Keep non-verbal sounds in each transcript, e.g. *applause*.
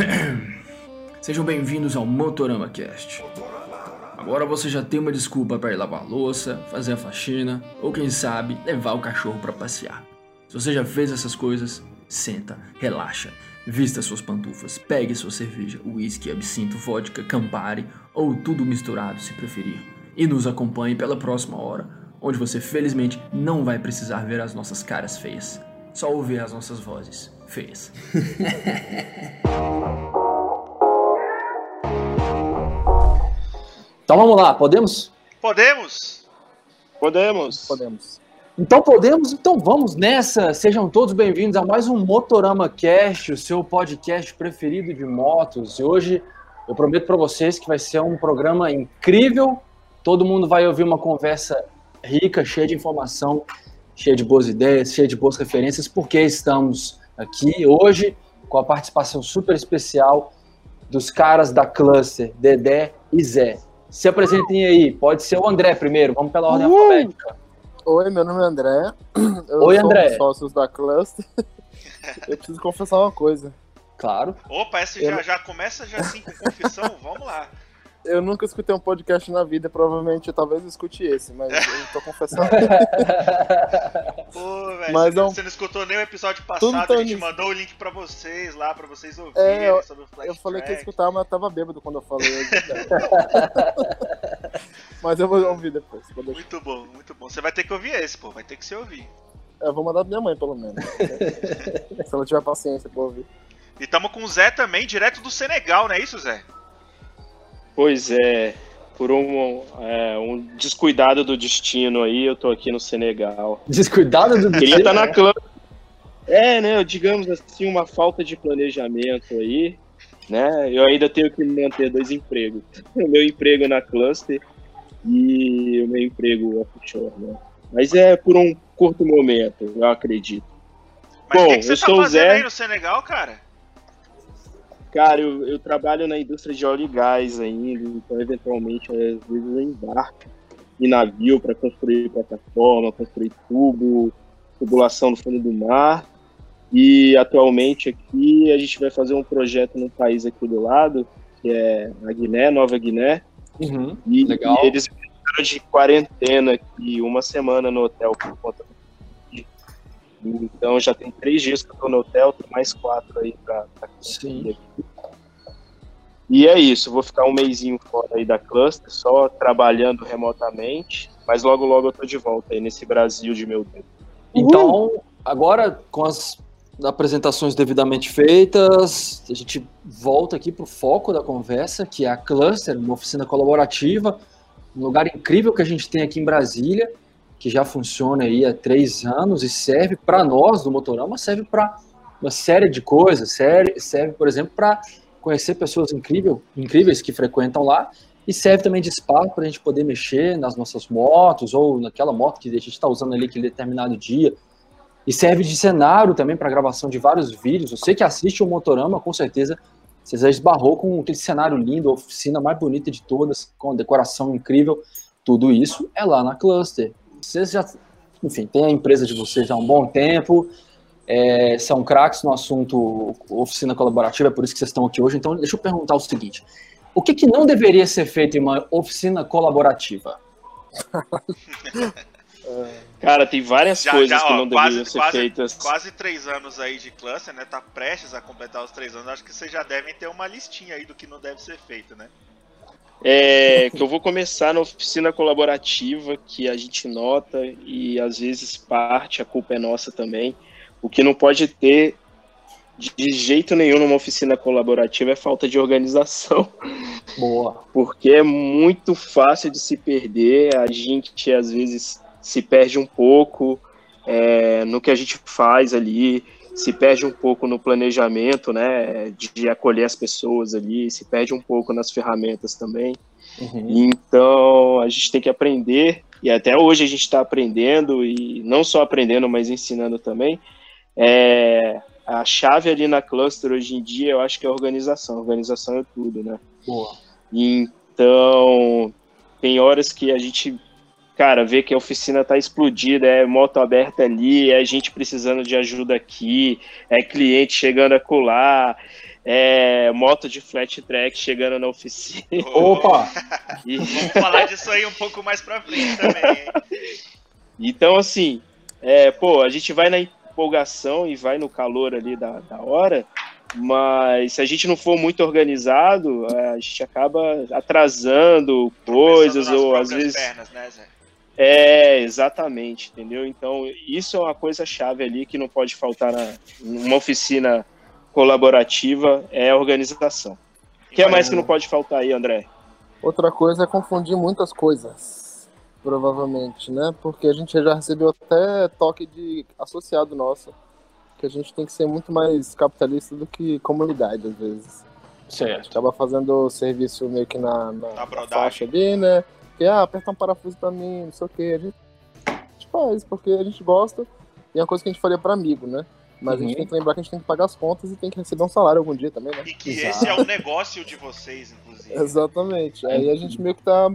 *clears throat* Sejam bem-vindos ao Motorama Cast. Agora você já tem uma desculpa para ir lavar louça, fazer a faxina ou quem sabe levar o cachorro para passear. Se você já fez essas coisas, senta, relaxa, vista suas pantufas, pegue sua cerveja, uísque, absinto, vodka, Campari ou tudo misturado se preferir e nos acompanhe pela próxima hora, onde você felizmente não vai precisar ver as nossas caras feias, só ouvir as nossas vozes feias. *laughs* Então vamos lá, podemos? Podemos? Podemos. Podemos. Então podemos, então vamos nessa. Sejam todos bem-vindos a mais um Motorama Cast, o seu podcast preferido de motos. E hoje eu prometo para vocês que vai ser um programa incrível. Todo mundo vai ouvir uma conversa rica, cheia de informação, cheia de boas ideias, cheia de boas referências, porque estamos aqui hoje com a participação super especial dos caras da Cluster, Dedé e Zé. Se apresentem aí, pode ser o André primeiro, vamos pela ordem Uh! alfabética. Oi, meu nome é André. *clears throat* Eu Oi, sou André. um dos sócios da Cluster. *laughs* Eu preciso confessar uma coisa. Claro. Opa, essa já, já começa já assim com confissão? Vamos lá. Eu nunca escutei um podcast na vida, provavelmente talvez eu escute esse, mas eu tô confessando. *laughs* Pô, velho, Mas você, não- você não escutou nem o episódio passado, tá a gente nisso. mandou o link pra vocês lá, pra vocês ouvirem É, eu- sobre o Flash Eu falei que ia Track. escutar, mas eu tava bêbado quando eu falei. *laughs* mas eu vou ouvir depois. vou deixar. Muito bom, muito bom. Você vai ter que ouvir esse, pô, vai ter que se ouvir. Eu vou mandar pra minha mãe, pelo menos. *laughs* Se ela tiver paciência pra ouvir. E tamo com o Zé também, direto do Senegal, não é isso, Zé? Pois é, por um, é, um descuidado do destino aí, eu tô aqui no Senegal. *laughs* Descuidado do Queria dia, estar na né? clã. É, né? Digamos assim, uma falta de planejamento aí, né? Eu ainda tenho que manter dois empregos. *laughs* O meu emprego na cluster e o meu emprego offshore, né? Mas é por um curto momento, eu acredito. Mas o Bom, que, que você eu tá sou o fazendo Zé. aí no Senegal, cara? Cara, eu, eu trabalho na indústria de óleo e gás ainda, então eventualmente às vezes eu embarco em navio para construir plataforma, construir tubo, tubulação no fundo do mar. E atualmente aqui a gente vai fazer um projeto num país aqui do lado, que é a Guiné, Nova Guiné. Uhum. E, Legal. e eles ficaram de quarentena aqui, uma semana no hotel por conta do. Então já tem três dias que eu tô no hotel, tem mais quatro aí pra, pra Sim. e é isso, vou ficar um mêsinho fora aí da cluster, só trabalhando remotamente, mas logo logo eu tô de volta aí nesse Brasil de meu Deus. Então, agora com as apresentações devidamente feitas, a gente volta aqui para o foco da conversa, que é a Cluster, uma oficina colaborativa, um lugar incrível que a gente tem aqui em Brasília, que já funciona aí há três anos e serve para nós do Motorama, serve para uma série de coisas, serve, serve por exemplo, para conhecer pessoas incrível, incríveis que frequentam lá, e serve também de espaço para a gente poder mexer nas nossas motos ou naquela moto que a gente está usando ali aquele determinado dia. E serve de cenário também para gravação de vários vídeos. Você que assiste o Motorama, com certeza, você já esbarrou com aquele cenário lindo, a oficina mais bonita de todas, com decoração incrível. Tudo isso é lá na Cluster. Vocês já, enfim, tem a empresa de vocês há um bom tempo, é, são craques no assunto oficina colaborativa, é por isso que vocês estão aqui hoje. Então, deixa eu perguntar o seguinte: o que, que não deveria ser feito em uma oficina colaborativa? *laughs* Cara, tem várias Já- coisas já, que ó, não quase- deveriam ser quase- feitas. Quase três anos aí de cluster, né? Tá prestes a completar os três anos. Acho que vocês já devem ter uma listinha aí do que não deve ser feito, né? É, que eu vou começar na oficina colaborativa, que a gente nota e às vezes parte, a culpa é nossa também. O que não pode ter de jeito nenhum numa oficina colaborativa é falta de organização. Boa. porque é muito fácil de se perder. A gente às vezes se perde um pouco é, no que a gente faz ali, se perde um pouco no planejamento, né, de acolher as pessoas ali, se perde um pouco nas ferramentas também. Uhum. Então a gente tem que aprender e até hoje a gente está aprendendo e não só aprendendo, mas ensinando também. É, a chave ali na cluster hoje em dia eu acho que é a organização. Organização é tudo, né? Boa. Então, tem horas que a gente, cara, ver que a oficina tá explodida, é moto aberta ali, é gente precisando de ajuda aqui, é cliente chegando a colar, é moto de flat track chegando na oficina. *laughs* Opa! E... Vamos falar disso aí um pouco mais pra frente também? Então, assim, é, pô, a gente vai na empolgação e vai no calor ali da, da hora, mas se a gente não for muito organizado, a gente acaba atrasando coisas ou às vezes. Pernas, né, Zé? É, exatamente, entendeu? Então, isso é uma coisa chave ali que não pode faltar na, numa oficina colaborativa, é a organização. O que é mais que não pode faltar aí, André? Outra coisa é confundir muitas coisas, provavelmente, né? Porque a gente já recebeu até toque de associado nosso, que a gente tem que ser muito mais capitalista do que comunidade, às vezes. Certo. Acaba fazendo serviço meio que na, na, Na faixa ali, né? Que, ah, aperta um parafuso pra mim, não sei o que. A gente, a gente faz, porque a gente gosta e é uma coisa que a gente faria pra amigo, né? Mas a Uhum. gente tem que lembrar que a gente tem que pagar as contas e tem que receber um salário algum dia também, né? E que Exato. esse é o negócio de vocês, inclusive. Exatamente. Aí a gente meio que tá.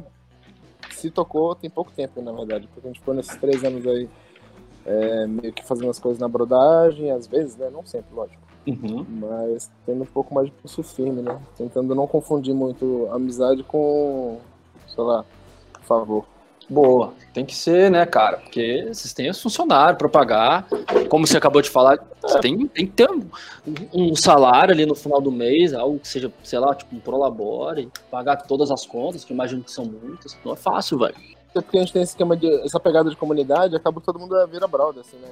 Se tocou tem pouco tempo, na verdade, porque a gente ficou nesses três anos aí é, meio que fazendo as coisas na brodagem, às vezes, né? Não sempre, lógico. Uhum. Mas tendo um pouco mais de pulso firme, né? Tentando não confundir muito amizade com, sei lá, favor. Boa, tem que ser, né, cara? Porque vocês têm os funcionários para pagar. Como você acabou de falar, você tem, tem que ter um, um salário ali no final do mês, algo que seja, sei lá, tipo um prolabore, pagar todas as contas, que eu imagino que são muitas. Não é fácil, velho. Até porque a gente tem esse esquema de. essa pegada de comunidade, acaba que todo mundo é vira brother, assim, né?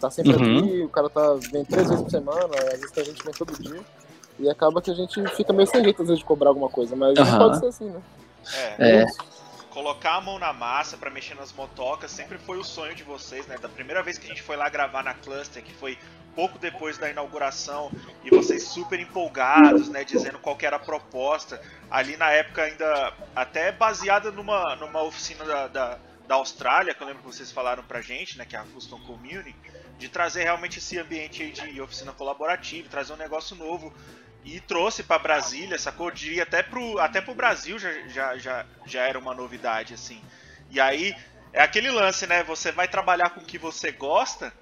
Tá sempre Uhum. aqui, o cara tá, vem três vezes por semana, às vezes tem gente vem todo dia. E acaba que a gente fica meio sem jeito, às vezes, de cobrar alguma coisa, mas não pode ser assim, né? É. É. Colocar a mão na massa pra mexer nas motocas sempre foi o sonho de vocês, né? Da primeira vez que a gente foi lá gravar na Cluster, que foi pouco depois da inauguração, e vocês super empolgados, né? Dizendo qual era a proposta. Ali na época ainda até baseada numa, numa oficina da, da, da Austrália, que eu lembro que vocês falaram pra gente, né? Que é a Custom Community, de trazer realmente esse ambiente de oficina colaborativa, trazer um negócio novo e trouxe pra Brasília, sacou? Eu diria até pro, até pro Brasil já, já, já, já era uma novidade, assim. E aí, é aquele lance, né? Você vai trabalhar com o que você gosta,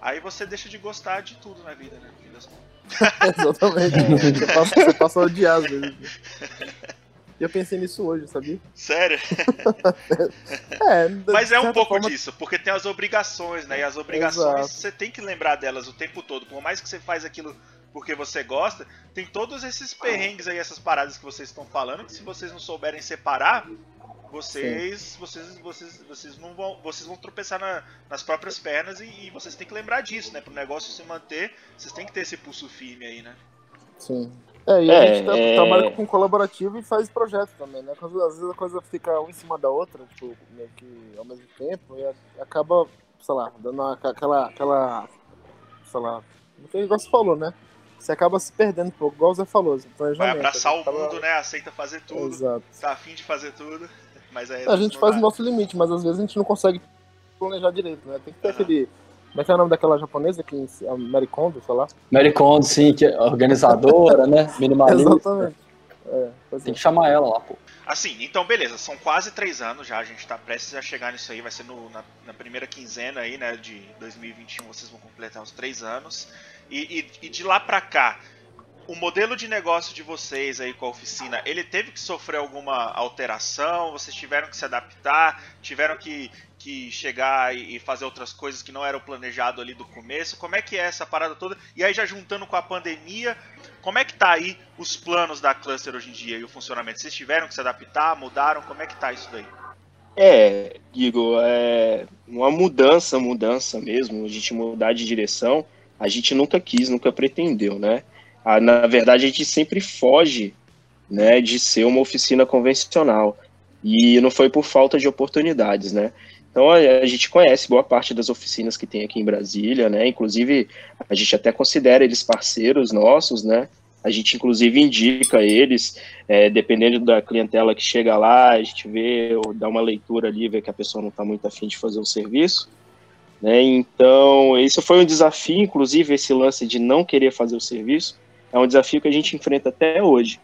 aí você deixa de gostar de tudo na vida, né? *laughs* Exatamente. *laughs* Você passa, você passa a odiar às vezes. E eu pensei nisso hoje, sabia? Sério? *laughs* É, de Mas é um pouco forma, disso, porque tem as obrigações, né? E as obrigações Exato. você tem que lembrar delas o tempo todo. Por mais que você faz aquilo porque você gosta, tem todos esses perrengues aí, essas paradas que vocês estão falando, que se vocês não souberem separar, vocês, vocês, vocês, vocês não vão, vocês vão tropeçar na- nas próprias pernas e, e vocês têm que lembrar disso, né? Pro negócio se manter, vocês têm que ter esse pulso firme aí, né? Sim. É, e a É, gente tá- é. trabalha com colaborativo e faz projeto também, né? Às vezes a coisa fica uma em cima da outra, tipo, meio que ao mesmo tempo, e acaba, sei lá, dando aquela, aquela, sei lá, o que o você falou, né? Você acaba se perdendo um pouco, igual o Zé falou, esse Vai planejamento. abraçar o acaba- mundo, né? Aceita fazer tudo, Exato. tá afim de fazer tudo, *laughs* mas aí A gente faz o nosso limite, mas às vezes a gente não consegue planejar direito, né? Tem que ter Aham. aquele. Como é que é o nome daquela japonesa que a Mary Kondo, sei lá? Mary Kondo, sim, que é organizadora, né? *laughs* Minimalista. Exatamente. É, Tem é. que chamar ela lá, pô. Assim, então beleza, são quase três anos já, a gente tá prestes a chegar nisso aí, vai ser no- na, na primeira quinzena aí, né, de 2021, vocês vão completar os três anos. E, e- e de lá pra cá, o modelo de negócio de vocês aí com a oficina, ele teve que sofrer alguma alteração? Vocês tiveram que se adaptar? Tiveram que, que chegar e, e fazer outras coisas que não eram planejado ali do começo? Como é que é essa parada toda? E aí já juntando com a pandemia, como é que tá aí os planos da Cluster hoje em dia e o funcionamento? Vocês tiveram que se adaptar, mudaram? Como é que tá isso daí? É, Igor, é uma mudança, mudança mesmo, a gente mudar de direção, a gente nunca quis, nunca pretendeu, né? Ah, na verdade, a gente sempre foge, né, de ser uma oficina convencional. E não foi por falta de oportunidades, né? Então a, a gente conhece boa parte das oficinas que tem aqui em Brasília, né? Inclusive, a gente até considera eles parceiros nossos, né? A gente, inclusive, indica eles, é, dependendo da clientela que chega lá, a gente vê, ou dá uma leitura ali, vê que a pessoa não está muito afim de fazer o serviço. Né? Então, isso foi um desafio, inclusive, esse lance de não querer fazer o serviço, é um desafio que a gente enfrenta até hoje.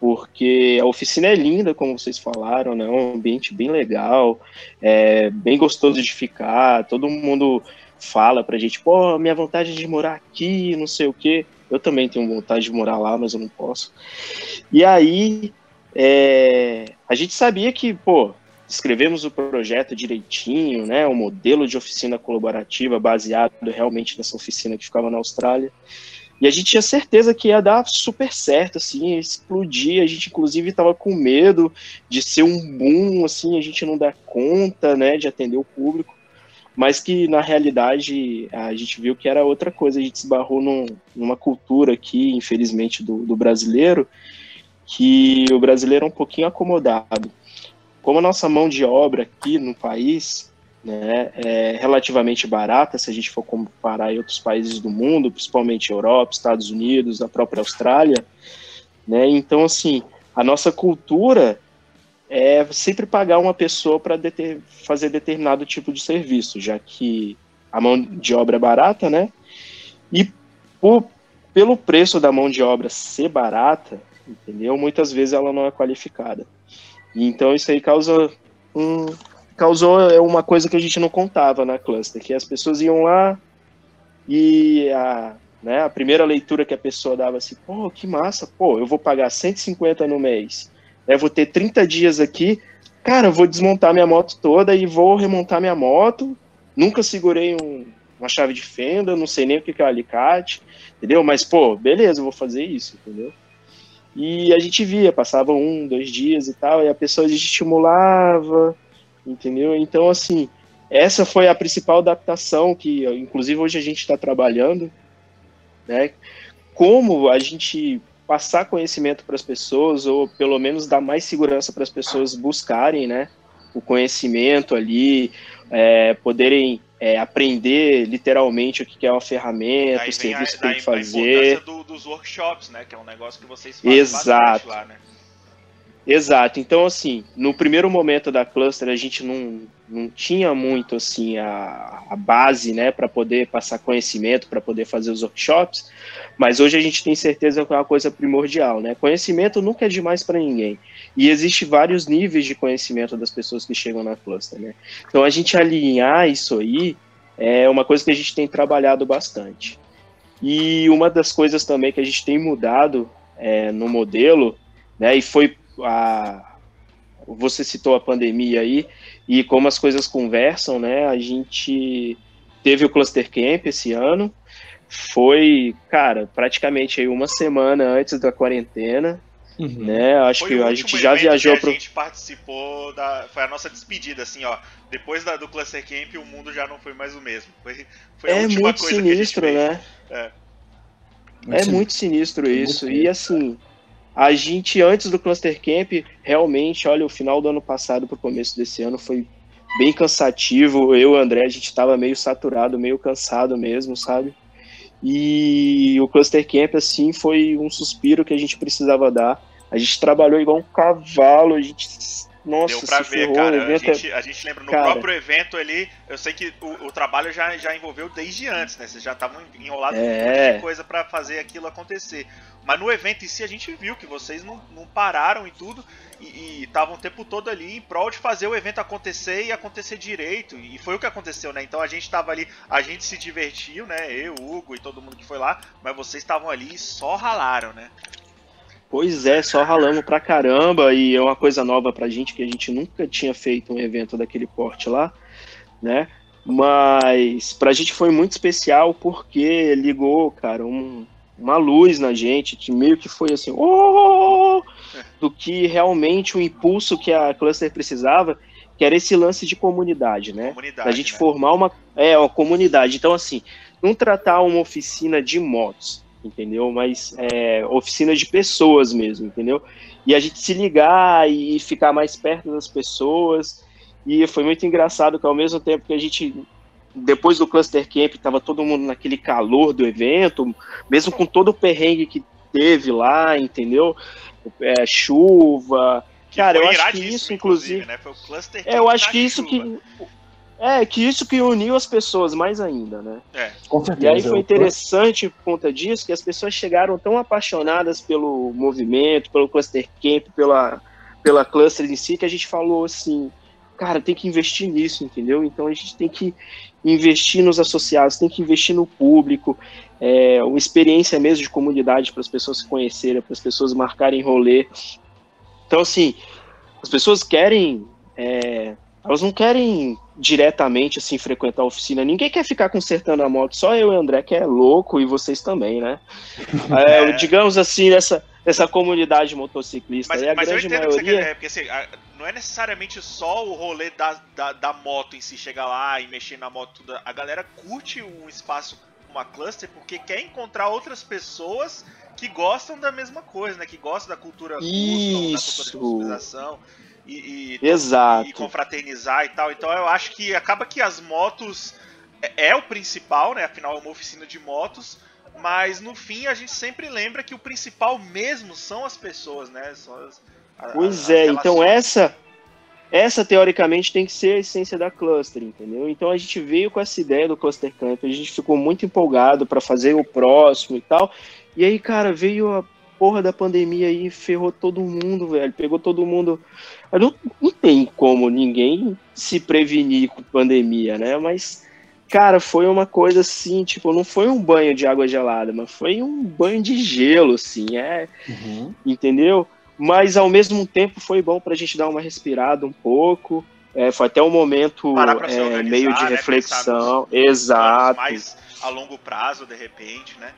porque a oficina é linda, como vocês falaram, né? Um ambiente bem legal, é bem gostoso de ficar, todo mundo fala pra gente, pô, minha vontade é de morar aqui, não sei o quê. Eu também tenho vontade de morar lá, mas eu não posso. E aí, é, a gente sabia que, pô, escrevemos o projeto direitinho, né, o modelo de oficina colaborativa baseado realmente nessa oficina que ficava na Austrália. E a gente tinha certeza que ia dar super certo, assim, explodir. A gente, inclusive, estava com medo de ser um boom, assim, a gente não dar conta, né, de atender o público. Mas que, na realidade, a gente viu que era outra coisa. A gente se barrou num, numa cultura aqui, infelizmente, do, do brasileiro, que o brasileiro é um pouquinho acomodado. Como a nossa mão de obra aqui no país né, é relativamente barata, se a gente for comparar em outros países do mundo, principalmente Europa, Estados Unidos, a própria Austrália, né, então, assim, a nossa cultura é sempre pagar uma pessoa para deter, fazer determinado tipo de serviço, já que a mão de obra é barata, né, e por, pelo preço da mão de obra ser barata, entendeu, muitas vezes ela não é qualificada. Então, isso aí causa um, causou é uma coisa que a gente não contava na cluster, que as pessoas iam lá e a, né, a primeira leitura que a pessoa dava assim, pô, que massa, pô, eu vou pagar 150 no mês, eu vou ter 30 dias aqui, cara, eu vou desmontar minha moto toda e vou remontar minha moto, nunca segurei um, uma chave de fenda, não sei nem o que é o alicate, entendeu? Mas, pô, beleza, eu vou fazer isso, entendeu? E a gente via, passava um, dois dias e tal, e a pessoa estimulava, entendeu? Então, assim, essa foi a principal adaptação que, inclusive, hoje a gente está trabalhando, né? Como a gente passar conhecimento para as pessoas, ou pelo menos dar mais segurança para as pessoas buscarem, né? O conhecimento ali, é, poderem é, aprender literalmente o que é uma ferramenta, o serviço que tem que fazer. A do, dos workshops, né? Que é um negócio que vocês fazem Exato. lá, né? Exato. Então, assim, no primeiro momento da cluster, a gente não, não tinha muito, assim, a, a base, né, para poder passar conhecimento, para poder fazer os workshops, mas hoje a gente tem certeza que é uma coisa primordial, né? Conhecimento nunca é demais para ninguém. E existe vários níveis de conhecimento das pessoas que chegam na cluster, né? Então, a gente alinhar isso aí é uma coisa que a gente tem trabalhado bastante. E uma das coisas também que a gente tem mudado é, no modelo, né, e foi a, você citou a pandemia aí e como as coisas conversam, né? A gente teve o Cluster Camp esse ano, foi, cara, praticamente aí uma semana antes da quarentena, uhum. né? Acho foi que a gente já viajou para a gente participou da, foi a nossa despedida, assim, ó. Depois da, do Cluster Camp, o mundo já não foi mais o mesmo. Foi, foi é muito sinistro, né? É. Muito é muito sinistro isso. Muito e assim, a gente, antes do Cluster Camp, realmente, olha, o final do ano passado para o começo desse ano foi bem cansativo. Eu e o André, a gente estava meio saturado, meio cansado mesmo, sabe? E o Cluster Camp, assim, foi um suspiro que a gente precisava dar. A gente trabalhou igual um cavalo, a gente nossa, Deu pra ver, cara. A gente, a gente lembra, no cara, próprio evento ali, eu sei que o, o, trabalho já, já envolveu desde antes, né? Vocês já estavam enrolados é... com um monte de coisa para fazer aquilo acontecer. Mas no evento em si a gente viu que vocês não, não pararam e tudo, e estavam o tempo todo ali em prol de fazer o evento acontecer e acontecer direito. E foi o que aconteceu, né? Então a gente estava ali, a gente se divertiu, né? Eu, Hugo e todo mundo que foi lá, mas vocês estavam ali e só ralaram, né? Pois é, só ralamos pra caramba e é uma coisa nova pra gente que a gente nunca tinha feito um evento daquele porte lá, né? Mas pra gente foi muito especial porque ligou, cara, um, uma luz na gente que meio que foi assim, oh! do que realmente o impulso que a Cluster precisava, que era esse lance de comunidade, né? Comunidade, a gente né? formar uma, é, uma comunidade. Então, assim, não tratar uma oficina de motos, entendeu? Mas é, oficina de pessoas mesmo, entendeu? E a gente se ligar e ficar mais perto das pessoas. E foi muito engraçado que ao mesmo tempo que a gente, depois do Cluster Camp, estava todo mundo naquele calor do evento, mesmo com todo o perrengue que teve lá, entendeu? É, chuva. Que Cara, eu acho que isso, inclusive. Né? Foi o Cluster é, eu acho que isso chuva. que É, que isso que uniu as pessoas mais ainda, né? É. Com certeza. E aí foi interessante por conta disso que as pessoas chegaram tão apaixonadas pelo movimento, pelo cluster camp, pela, pela cluster em si, que a gente falou assim, cara, tem que investir nisso, entendeu? Então a gente tem que investir nos associados, tem que investir no público, é, uma experiência mesmo de comunidade para as pessoas se conhecerem, para as pessoas marcarem rolê. Então, assim, as pessoas querem. é, elas não querem diretamente assim frequentar a oficina. Ninguém quer ficar consertando a moto, só eu e o André que é louco e vocês também, né? *laughs* É, digamos assim, nessa, nessa comunidade motociclista. Mas, e a mas eu grande entendo o que você maioria. quer, é, porque assim, não é necessariamente só o rolê da, da, da moto em si, chegar lá e mexer na moto, tudo. a galera curte um espaço, uma cluster, porque quer encontrar outras pessoas que gostam da mesma coisa, né? Que gostam da cultura custom, da Isso. cultura de e, e, Exato. e confraternizar e tal. Então eu acho que acaba que as motos é, é o principal, né? Afinal é uma oficina de motos. Mas no fim a gente sempre lembra que o principal mesmo são as pessoas, né? As, a- Pois é, então essa essa teoricamente tem que ser a essência da cluster, entendeu? Então a gente veio com essa ideia do cluster camp, a gente ficou muito empolgado para fazer o próximo e tal. E aí, cara, veio a porra da pandemia aí, e ferrou todo mundo, velho. Pegou todo mundo. Não, não tem como ninguém se prevenir com pandemia, né? Mas cara, foi uma coisa assim, tipo, não foi um banho de água gelada, mas foi um banho de gelo, assim, é, Uhum. entendeu? Mas ao mesmo tempo foi bom pra gente dar uma respirada um pouco. É, foi até um momento Parar pra se é, meio de né, reflexão. nos Exato. mais a longo prazo, de repente, né?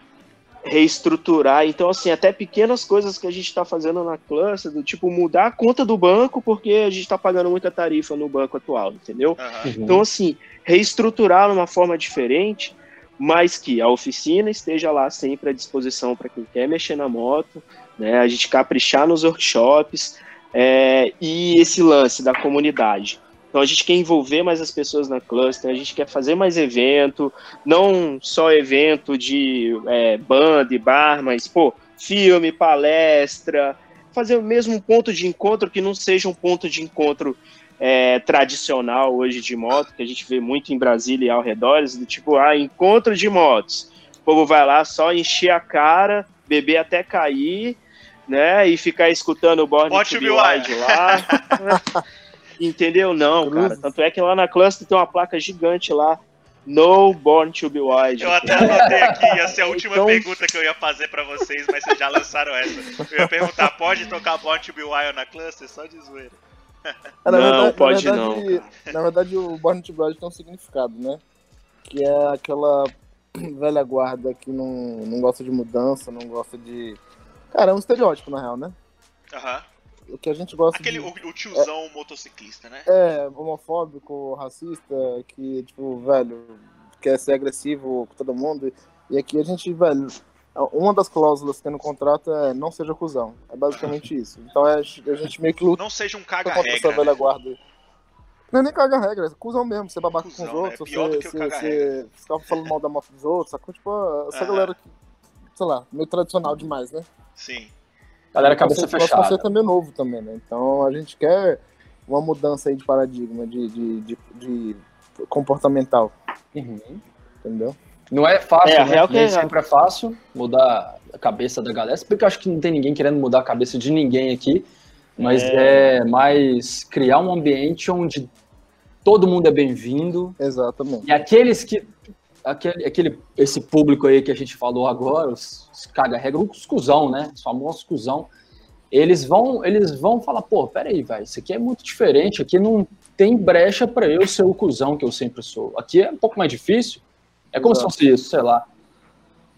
Reestruturar. Então, assim, até pequenas coisas que a gente está fazendo na cluster, do tipo mudar a conta do banco, porque a gente está pagando muita tarifa no banco atual, entendeu? Uhum. Então, assim, reestruturar de uma forma diferente, mas que a oficina esteja lá sempre à disposição para quem quer mexer na moto, né? A gente caprichar nos workshops é, e esse lance da comunidade. Então a gente quer envolver mais as pessoas na cluster, a gente quer fazer mais evento, não só evento de é, banda e bar, mas pô, filme, palestra, fazer o mesmo ponto de encontro que não seja um ponto de encontro é, tradicional hoje de moto, que a gente vê muito em Brasília e ao redor, do tipo, ah, encontro de motos. O povo vai lá só encher a cara, beber até cair, né, e ficar escutando o Born to Be Wild lá. *laughs* Entendeu? Não, cara. Tanto é que lá na cluster tem uma placa gigante lá, No Born to Be Wild. Eu até anotei aqui, ia ser a última Então- pergunta que eu ia fazer pra vocês, mas vocês já lançaram essa. Eu ia perguntar, pode tocar Born to Be Wild na cluster? Só de zoeira. É, na Não, verdade- pode na não, verdade, Na verdade, o Born to Bride tem um significado, né? Que é aquela *clears throat* velha guarda que não, não gosta de mudança, não gosta de. Cara, é um estereótipo, na real, né? Aham. O que a gente gosta Aquele, de. o, o tiozão motociclista, né? É, homofóbico, racista, que, tipo, velho, quer ser agressivo com todo mundo. E aqui a gente, velho, uma das cláusulas que tem no contrato é não seja cuzão. É basicamente isso. Então é, a gente meio que luta Não seja um contra essa caga-regra. velha né? guarda. Não é nem caga regra, é cuzão mesmo, você babaca Cuzão, com os outros, é você, o você, você ficar falando mal da moto dos outros, sacou? Tipo, essa Aham. galera que, sei lá, meio tradicional demais, né? Sim. Galera, O cabeça conceito- nosso fechada. conceito é meio novo também, né? Então a gente quer uma mudança aí de paradigma, de, de, de, de comportamental, Uhum. entendeu? Não é fácil, É, a né? real que Nem é- sempre é fácil mudar a cabeça da galera. Porque eu acho que não tem ninguém querendo mudar a cabeça de ninguém aqui. Mas é, mais criar um ambiente onde todo mundo é bem-vindo. Exatamente. E aqueles que. Aquele, aquele, esse público aí que a gente falou agora, os, os caga-regra, os cuzão, né? Os famosos cuzão. Eles vão, eles vão falar, pô, peraí, velho, isso aqui é muito diferente, aqui não tem brecha pra eu ser o cuzão que eu sempre sou. Aqui é um pouco mais difícil. É como Exato. se fosse isso, sei lá.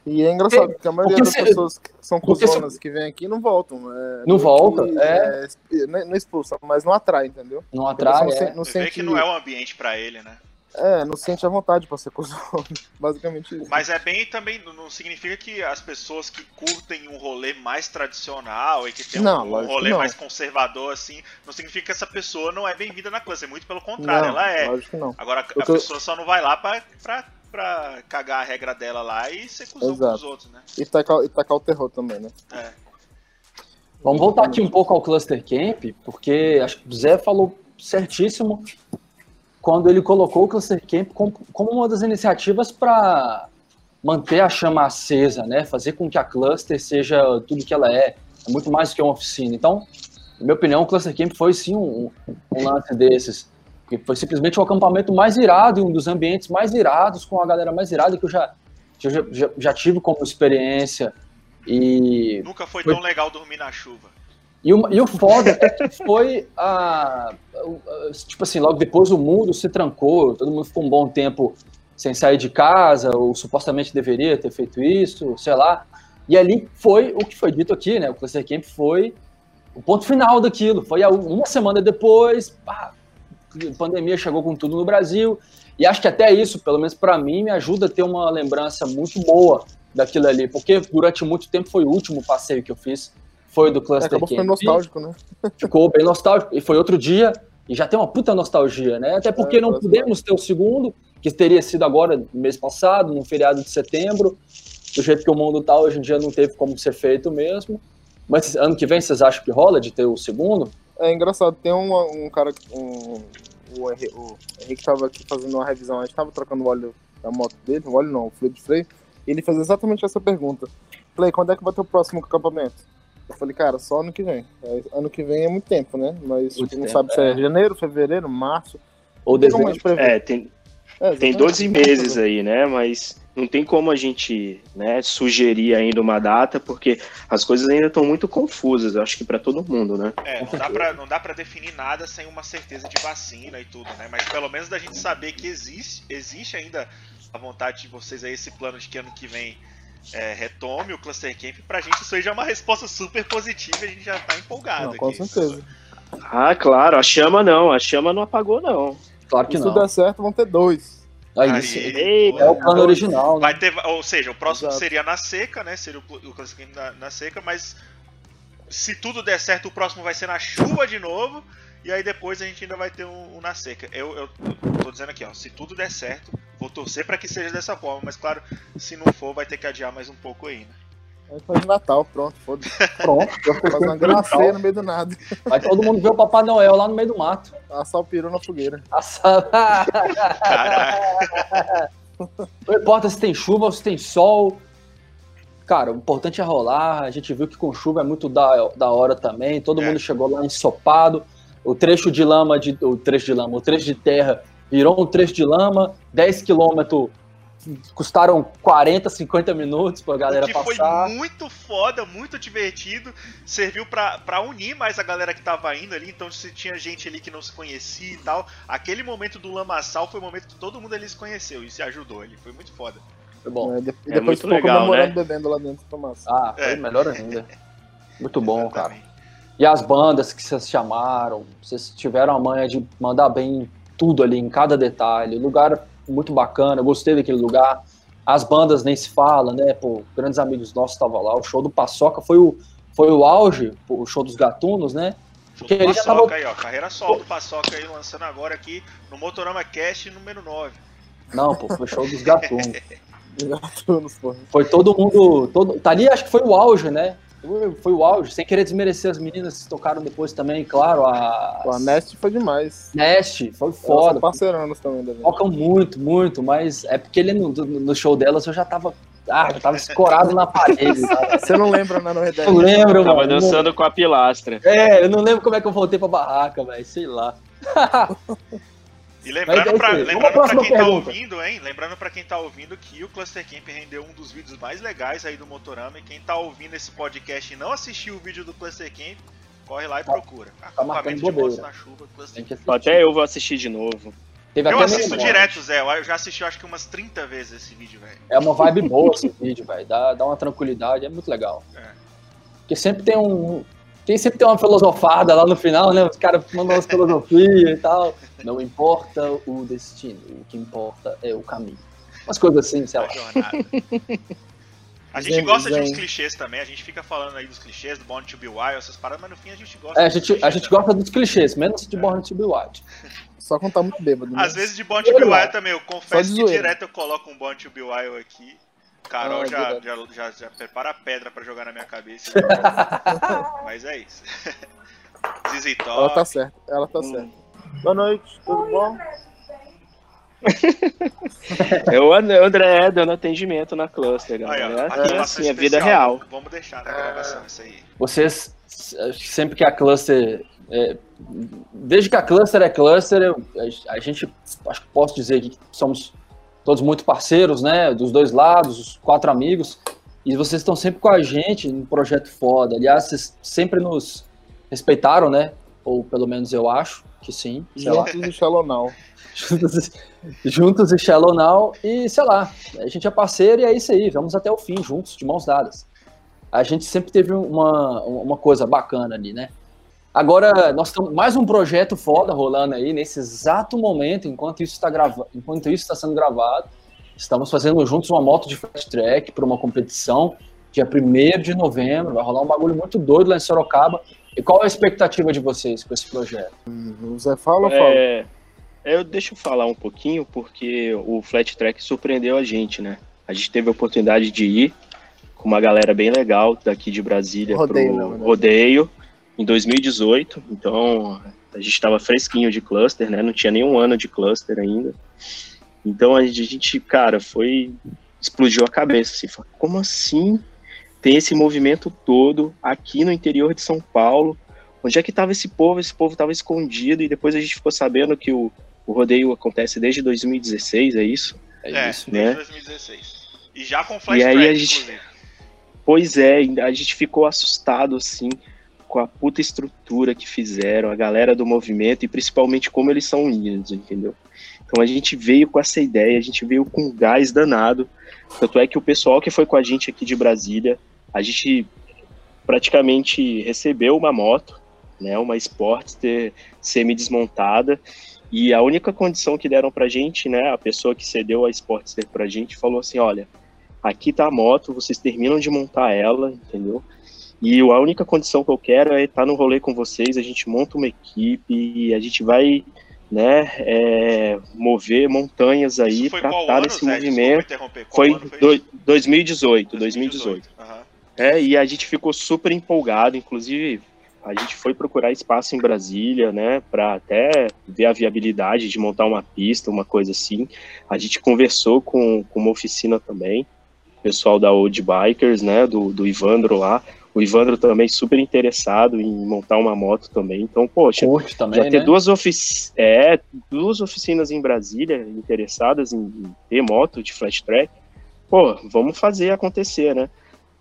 E é engraçado, porque a maioria porque das se- pessoas que são porque se- cuzonas que vêm aqui não voltam. É, Não volta, que, é. é, não expulsa, mas não atrai, entendeu? Não atrai. não, é. se- não Você vê sente, que não é o ambiente pra ele, né? é, não sente a vontade pra ser cuzão. *laughs* Basicamente isso. Mas é bem também, não significa que as pessoas que curtem um rolê mais tradicional e que tem um- Não, um, que rolê não. mais conservador, assim, não significa que essa pessoa não é bem-vinda na classe. Muito pelo contrário, não, ela é. Lógico que não. Agora a eu- pessoa só não vai lá pra, pra, pra cagar a regra dela lá e ser cuzão com os outros, né? E tacar, e tacar o terror também, né? É. Vamos voltar aqui um pouco ao Cluster Camp, porque acho que o Zé falou certíssimo. quando ele colocou o Cluster Camp como, uma das iniciativas para manter a chama acesa, né? Fazer com que a Cluster seja tudo que ela é, é muito mais do que uma oficina. Então, na minha opinião, o Cluster Camp foi sim um, um lance desses. Que foi simplesmente o acampamento mais irado e um dos ambientes mais irados, com a galera mais irada que eu já, já, já, já tive como experiência. E Nunca foi, foi, tão legal dormir na chuva. E o, e o foda é que foi a, a, Tipo assim, logo depois o mundo se trancou, todo mundo ficou um bom tempo sem sair de casa, ou supostamente deveria ter feito isso, sei lá. E ali foi o que foi dito aqui, né? O Cluster Camp foi o ponto final daquilo. Foi uma semana depois, pá, pandemia chegou com tudo no Brasil. E acho que até isso, pelo menos para mim, me ajuda a ter uma lembrança muito boa daquilo ali, porque durante muito tempo foi o último passeio que eu fiz, foi do Cluster acabou Camp. nostálgico, né? *laughs* Ficou bem nostálgico, e foi outro dia, e já tem uma puta nostalgia, né? Até porque é, não pudemos ter o segundo, que teria sido agora, no mês passado, no feriado de setembro, do jeito que o mundo tá hoje em dia não teve como ser feito mesmo. Mas ano que vem vocês acham que rola de ter o segundo? É engraçado, tem um, um cara, um, o, Henrique, o Henrique tava aqui fazendo uma revisão, a gente tava trocando o óleo da moto dele, o óleo não, o freio de freio, e ele fez exatamente essa pergunta. Falei, quando é que vai ter o próximo acampamento? Eu falei, cara, só ano que vem. Ano que vem é muito tempo, né? Mas muito não tempo, sabe é. se é janeiro, fevereiro, março. Ou dezembro. É, tem, é, tem 12 meses aí, né? Mas não tem como a gente né, sugerir ainda uma data, porque as coisas ainda estão muito confusas, eu acho que para todo mundo, né? É, não dá, pra, não dá pra definir nada sem uma certeza de vacina e tudo, né? Mas pelo menos da gente saber que existe, existe ainda a vontade de vocês aí, esse plano de que ano que vem é, retome o Cluster Camp, pra gente isso aí já é uma resposta super positiva e a gente já tá empolgado. Não, com certeza. Ah, claro, a chama não, a chama não apagou, não. Claro que Se não. Se tudo der certo, vão ter dois. Aí, Aí é o plano original. Né? Vai ter, ou seja, o próximo Exato. seria na seca, né? Seria o, o Classic na, na seca, mas se tudo der certo, o próximo vai ser na chuva de novo. E aí depois a gente ainda vai ter um, um na seca. Eu, eu, eu, tô dizendo aqui, ó, se tudo der certo, vou torcer para que seja dessa forma, mas claro, se não for, vai ter que adiar mais um pouco aí, né? Vai fazer Natal, pronto, foda-se. *laughs* Pronto, fazer uma gracinha no meio do nada. Vai todo mundo ver o Papai Noel lá no meio do mato. Assar o peru na fogueira. Assar. *laughs* Não importa se tem chuva ou se tem sol. Cara, o importante é rolar. A gente viu que com chuva é muito da, da hora também. Todo é. mundo chegou lá ensopado. O trecho de lama, de, o trecho de lama, o trecho de terra virou um trecho de lama, 10 quilômetros custaram 40, 50 minutos pra galera que passar. foi muito foda, muito divertido. Serviu pra, pra unir mais a galera que tava indo ali. Então, se tinha gente ali que não se conhecia e tal, aquele momento do lamaçal foi o momento que todo mundo ali se conheceu e se ajudou ali. Foi muito foda. Foi bom. É, depois, é depois muito legal, né? bebendo lá dentro do massa. Ah, foi é. melhor ainda. Muito bom, cara. E as bandas que vocês chamaram, vocês tiveram a manha de mandar bem tudo ali, em cada detalhe. O lugar muito bacana, gostei daquele lugar. As bandas nem se fala, né? Pô, grandes amigos nossos estavam lá. O show do Paçoca foi o, foi o auge, o show dos gatunos, né? Show do Paçoca tava... aí, ó. Carreira solo do Paçoca aí, lançando agora aqui no Motorama Cast número 9. Não, pô, foi show dos gatunos. *laughs* gatunos, pô. Foi todo mundo. Todo... Tá ali, acho que foi o auge, né? Foi o auge, sem querer desmerecer as meninas que tocaram depois também, claro. A, a Nest foi demais. Nest, foi foda. parceiranos também. Tocam muito, muito, mas é porque ele no, no show delas eu já tava. Ah, já tava escorado na parede. Sabe? *laughs* Você não lembra na novidade? Não lembro, mano. Tava dançando com a pilastra. É, eu não lembro como é que eu voltei pra barraca, velho, sei lá. *laughs* E lembrando, é pra, lembrando pra quem tá pergunta. tá ouvindo, hein? Lembrando pra quem tá ouvindo que o Cluster Camp rendeu um dos vídeos mais legais aí do Motorama. E quem tá ouvindo esse podcast e não assistiu o vídeo do Cluster Camp, corre lá e tá. procura. Tá Acampamento de na chuva, Cluster Camp. Até eu vou assistir de novo. Teve eu assisto direto, Zé. Eu já assisti acho que umas 30 vezes esse vídeo, velho. É uma vibe boa esse vídeo, velho. Dá, dá uma tranquilidade, é muito legal. É. Porque sempre tem um, tem sempre tem uma filosofada lá no final, né? Os caras mandam umas filosofias e tal. Não importa o destino, o que importa é o caminho. Umas coisas assim, sei lá. A gente gosta de uns clichês também, a gente fica falando aí dos clichês, do Born to Be Wild, essas paradas, mas no fim a gente gosta é, a gente, a gente gosta dos clichês, menos de Born to Be Wild. Só quando tá muito bêbado. Né? Às vezes de Born to Be Wild também, eu confesso que direto eu coloco um Born to Be Wild aqui. Carol ah, já, já, já, já, prepara a pedra pra jogar na minha cabeça. *laughs* Mas é isso. *laughs* Zizi Ela tá certa, ela tá hum. certa. Boa noite, tudo bom? é o *laughs* André dando atendimento na cluster, Aí, ó, galera. participação É assim, é vida real. Vamos deixar na gravação isso aí. Vocês, sempre que a cluster. é, desde que a cluster é cluster, eu- a, a gente, acho que posso dizer que somos todos muito parceiros, né? Dos dois lados, os quatro amigos. E vocês estão sempre com a gente num projeto foda. Aliás, vocês sempre nos respeitaram, né? Ou pelo menos eu acho que sim. Juntos e Shallow Now. *laughs* juntos, juntos e Shallow Now. E sei lá, a gente é parceiro e é isso aí, vamos até o fim, juntos, de mãos dadas. A gente sempre teve uma, uma coisa bacana ali, né? Agora, nós estamos mais um projeto foda rolando aí nesse exato momento, enquanto isso está gravando, enquanto isso está sendo gravado. Estamos fazendo juntos uma moto de fast track para uma competição dia 1 de novembro. Vai rolar um bagulho muito doido lá em Sorocaba. E qual é a expectativa de vocês com esse projeto? O Zé fala ou fala? É, eu deixa eu falar um pouquinho, porque o Flat Track surpreendeu a gente, né? A gente teve a oportunidade de ir com uma galera bem legal daqui de Brasília Rodeio, pro na verdade. rodeio em 2018. Então a gente estava fresquinho de cluster, né? Não tinha nenhum ano de cluster ainda. Então a gente, cara, foi explodiu a cabeça assim, como assim tem esse movimento todo aqui no interior de São Paulo? Onde é que estava esse povo? Esse povo estava escondido e depois a gente ficou sabendo que o, o rodeio acontece desde 2016, é isso? É, isso, desde né? 2016. E já com Flash E aí Track, a gente- inclusive. Pois é, a gente ficou assustado assim com a puta estrutura que fizeram, a galera do movimento e principalmente como eles são unidos, entendeu? Então a gente veio com essa ideia, a gente veio com um gás danado. Tanto é que o pessoal que foi com a gente aqui de Brasília, a gente praticamente recebeu uma moto, né, uma Sportster semi-desmontada, e a única condição que deram pra gente, né, a pessoa que cedeu a Sportster pra gente falou assim, olha, aqui tá a moto, vocês terminam de montar ela, entendeu? E a única condição que eu quero é estar no rolê com vocês, a gente monta uma equipe e a gente vai, né, é, mover montanhas aí foi para estar ano, nesse movimento. Foi foi do- isso? 2018, 2018. Aham. É, e a gente ficou super empolgado, inclusive a gente foi procurar espaço em Brasília, né, para até ver a viabilidade de montar uma pista, uma coisa assim. A gente conversou com, com uma oficina também, pessoal da Old Bikers, né, do, do Ivandro lá. O Ivandro também super interessado em montar uma moto também. Então, poxa, Curte também, já ter né? duas, ofici é, duas oficinas em Brasília interessadas em, em ter moto de flat track, pô, vamos fazer acontecer, né?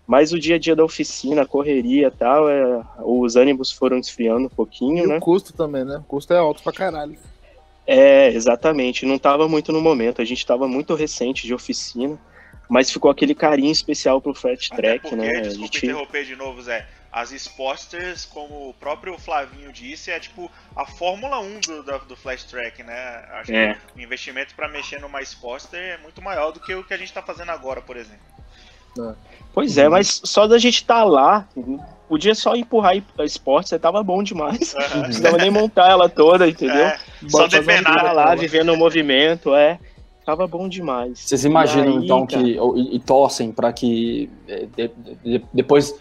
Mas o dia a dia da oficina, a correria e tal, é, os ânimos foram esfriando um pouquinho, E né? o custo também, né? O custo é alto pra caralho. É, exatamente. Não estava muito no momento. A gente estava muito recente de oficina, mas ficou aquele carinho especial pro Até track, porque, né? A desculpa gente... interromper de novo, Zé. As Sportsters, como o próprio Flavinho disse, é tipo a Fórmula 1 do, da- do Flash Track, né? Acho É. que o investimento para mexer numa Sportster é muito maior do que o que a gente tá fazendo agora, por exemplo. Pois é, mas só da gente estar lá, podia só empurrar a esporte, você tava bom demais. Não precisava nem montar ela toda, entendeu? É, só depenar Tá lá, vivendo o movimento, é. Tava bom demais. Vocês imaginam, aí, então, cara, que. ou- E, e torcem para que é, de- de- depois,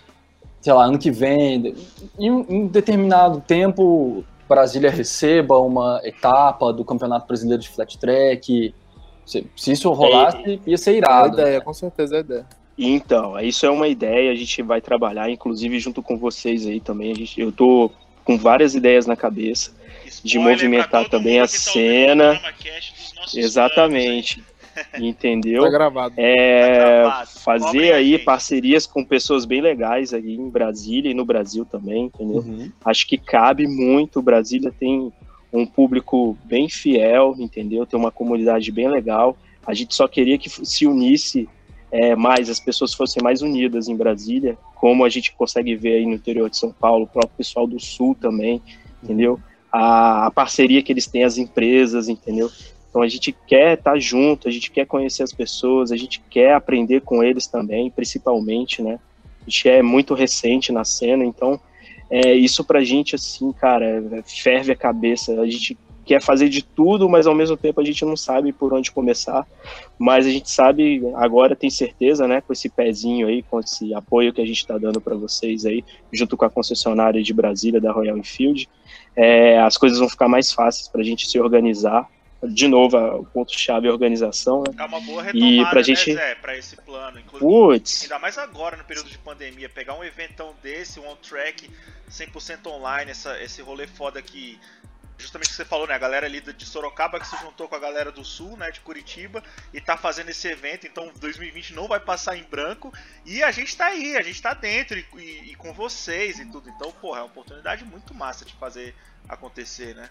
sei lá, ano que vem, de- em um determinado tempo, Brasília receba uma etapa do Campeonato Brasileiro de Flat Track. Se, se isso rolasse, ia ser É irado. ideia, com certeza é a ideia. Então, isso é uma ideia, a gente vai trabalhar, inclusive junto com vocês aí também. A gente, eu tô com várias ideias na cabeça. De Spoiler movimentar pra todo também a tá cena. Exatamente. *laughs* Entendeu? Tá gravado. É, Tá gravado. Fazer aí gente. parcerias com pessoas bem legais aí em Brasília e no Brasil também, entendeu? Uhum. Acho que cabe muito. Brasília tem um público bem fiel, entendeu? Tem uma comunidade bem legal. A gente só queria que se unisse é, mais, as pessoas fossem mais unidas em Brasília, como a gente consegue ver aí no interior de São Paulo, o próprio pessoal do Sul também, entendeu? A, a parceria que eles têm as empresas, entendeu? Então a gente quer estar junto, a gente quer conhecer as pessoas, a gente quer aprender com eles também, principalmente, né? A gente é muito recente na cena, então é, isso pra gente, assim, cara, é, ferve a cabeça. A gente quer fazer de tudo, mas ao mesmo tempo a gente não sabe por onde começar. Mas a gente sabe, agora tem certeza, né, com esse pezinho aí, com esse apoio que a gente está dando para vocês aí, junto com a concessionária de Brasília, da Royal Enfield, é, as coisas vão ficar mais fáceis para a gente se organizar de novo o ponto-chave é a organização. Né? É uma boa retomada, e pra né, gente... Zé, pra esse plano. Inclusive, ainda mais agora, no período de pandemia, pegar um eventão desse, um on-track 100% online, essa, esse rolê foda que justamente o que você falou, né? A galera ali de Sorocaba que se juntou com a galera do Sul, né? De Curitiba, e tá fazendo esse evento. Então 2020 não vai passar em branco. E a gente tá aí, a gente tá dentro e, e, e com vocês e tudo. Então, porra, é uma oportunidade muito massa de fazer acontecer, né?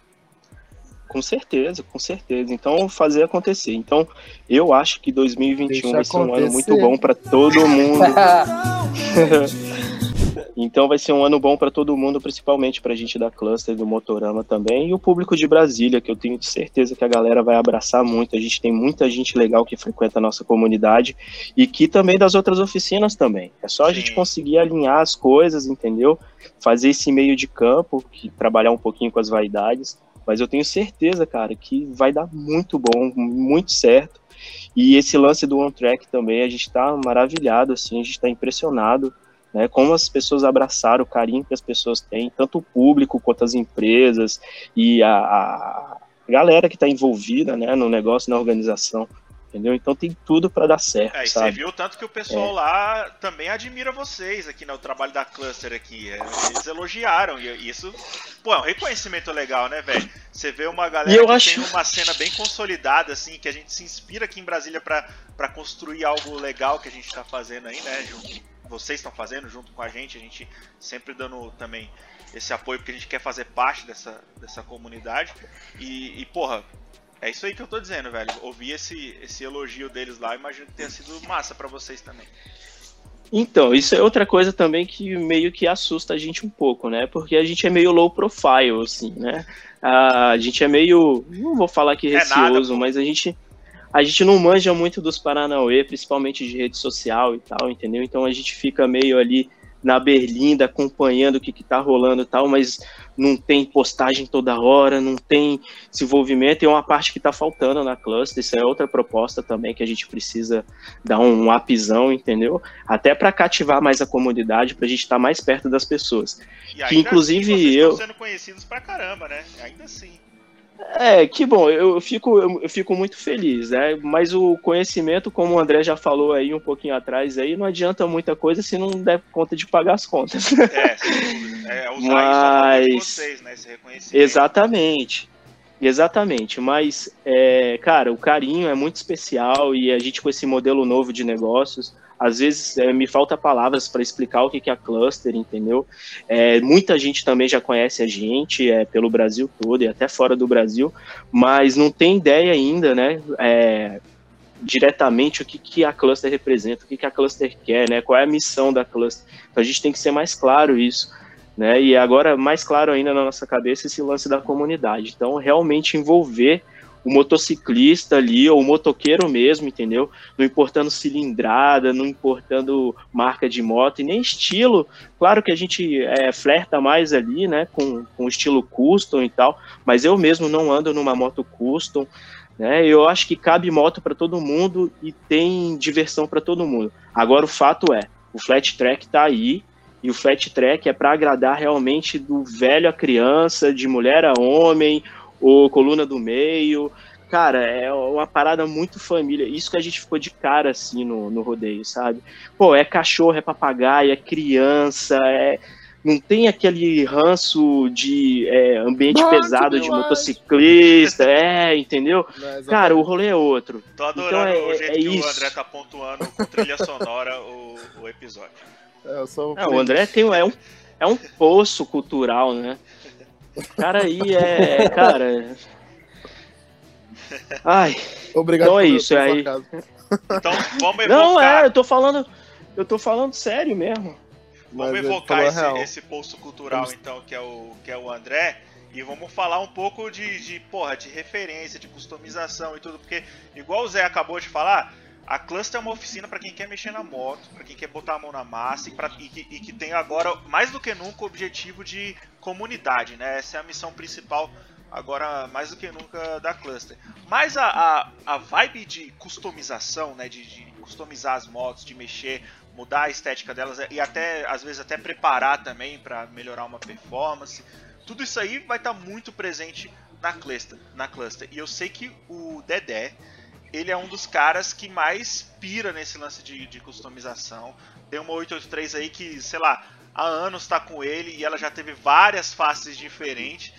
Com certeza, com certeza. Então, fazer acontecer. Então, eu acho que 2021 Deixa vai ser um ano muito bom para todo mundo. *laughs* *laughs* Então vai ser um ano bom para todo mundo, principalmente para a gente da Cluster, do Motorama também, e o público de Brasília, que eu tenho certeza que a galera vai abraçar muito. A gente tem muita gente legal que frequenta a nossa comunidade e que também das outras oficinas também. É só a gente conseguir alinhar as coisas, entendeu? Fazer esse meio de campo, que, trabalhar um pouquinho com as vaidades. Mas eu tenho certeza, cara, que vai dar muito bom, muito certo. E esse lance do One Track também, a gente está maravilhado, assim, a gente está impressionado né, como as pessoas abraçaram o carinho que as pessoas têm, tanto o público quanto as empresas e a, a galera que está envolvida né, no negócio, na organização. Entendeu? Então tem tudo para dar certo. É, sabe? você viu tanto que o pessoal é. lá também admira vocês aqui, né? O trabalho da Cluster aqui. É, eles elogiaram. E isso, pô, é um reconhecimento legal, né, velho? Você vê uma galera que acho... tem uma cena bem consolidada, assim, que a gente se inspira aqui em Brasília para construir algo legal que a gente está fazendo aí, né, junto vocês estão fazendo junto com a gente, a gente sempre dando também esse apoio porque a gente quer fazer parte dessa, dessa comunidade. E, e porra, é isso aí que eu tô dizendo, velho. Ouvir esse, esse elogio deles lá, imagino que tenha sido massa para vocês também. Então, isso é outra coisa também que meio que assusta a gente um pouco, né? Porque a gente é meio low profile, assim, né? A gente é meio, não vou falar que receoso, é nada, mas a gente a gente não manja muito dos Paranauê, principalmente de rede social e tal, entendeu? Então a gente fica meio ali na berlinda acompanhando o que, que tá rolando e tal, mas não tem postagem toda hora, não tem desenvolvimento, e é uma parte que tá faltando na cluster, isso é outra proposta também que a gente precisa dar um, upzão, entendeu? Até para cativar mais a comunidade, pra gente estar tá mais perto das pessoas. E que assim inclusive assim, eu sendo conhecidos pra caramba, né? Ainda assim. É, que bom, eu fico, eu fico muito feliz, né? Mas o conhecimento, como o André já falou aí um pouquinho atrás, aí não adianta muita coisa se não der conta de pagar as contas. É, é usar Mas... isso a vocês, né? Esse reconhecimento. Exatamente. Exatamente, mas, é, cara, o carinho é muito especial e a gente com esse modelo novo de negócios, às vezes é, me falta palavras para explicar o que, que é a cluster, entendeu? É, muita gente também já conhece a gente é, pelo Brasil todo e até fora do Brasil, mas não tem ideia ainda, né? É, diretamente o que, que a cluster representa, o que, que a cluster quer, né? Qual é a missão da cluster. Então a gente tem que ser mais claro isso. Né? E agora, mais claro ainda na nossa cabeça, esse lance da comunidade. Então, realmente envolver o motociclista ali, ou o motoqueiro mesmo, entendeu? Não importando cilindrada, não importando marca de moto e nem estilo. Claro que a gente é, flerta mais ali, né, com, com estilo custom e tal, mas eu mesmo não ando numa moto custom, né? Eu acho que cabe moto para todo mundo e tem diversão para todo mundo. Agora o fato é, o flat track tá aí, e o flat track é para agradar realmente do velho a criança, de mulher a homem, o Coluna do Meio. Cara, é uma parada muito família. Isso que a gente ficou de cara, assim, no, no rodeio, sabe? Pô, é cachorro, é papagaio, é criança, é não tem aquele ranço de é, ambiente pesado de motociclista, é, entendeu? Não, Cara, o rolê é outro. Tô adorando então, é, o jeito é que isso. o André tá pontuando com trilha sonora o, o episódio. É, eu sou é, o André tem, é, um, é um poço cultural, né? Cara aí é. Cara. Ai. Obrigado então é isso, é aí. Então vamos evocar. Não, é, eu tô falando. Eu tô falando sério mesmo. Vamos Mas evocar esse, esse posto cultural, vamos... então, que é, o, que é o André. E vamos falar um pouco de, de, porra, de referência, de customização e tudo, porque, igual o Zé acabou de falar, a Cluster é uma oficina para quem quer mexer na moto, para quem quer botar a mão na massa e, pra, e, e, que tem agora, mais do que nunca, o objetivo de comunidade, né? Essa é a missão principal agora, mais do que nunca, da Cluster. Mas a, a, a vibe de customização, né? De, de customizar as motos, de mexer, mudar a estética delas e até, às vezes, até preparar também para melhorar uma performance. Tudo isso aí vai estar tá muito presente na cluster, na cluster. E eu sei que o Dedé, ele é um dos caras que mais pira nesse lance de, de customização. Tem uma 883 aí que, sei lá, há anos tá com ele e ela já teve várias faces diferentes.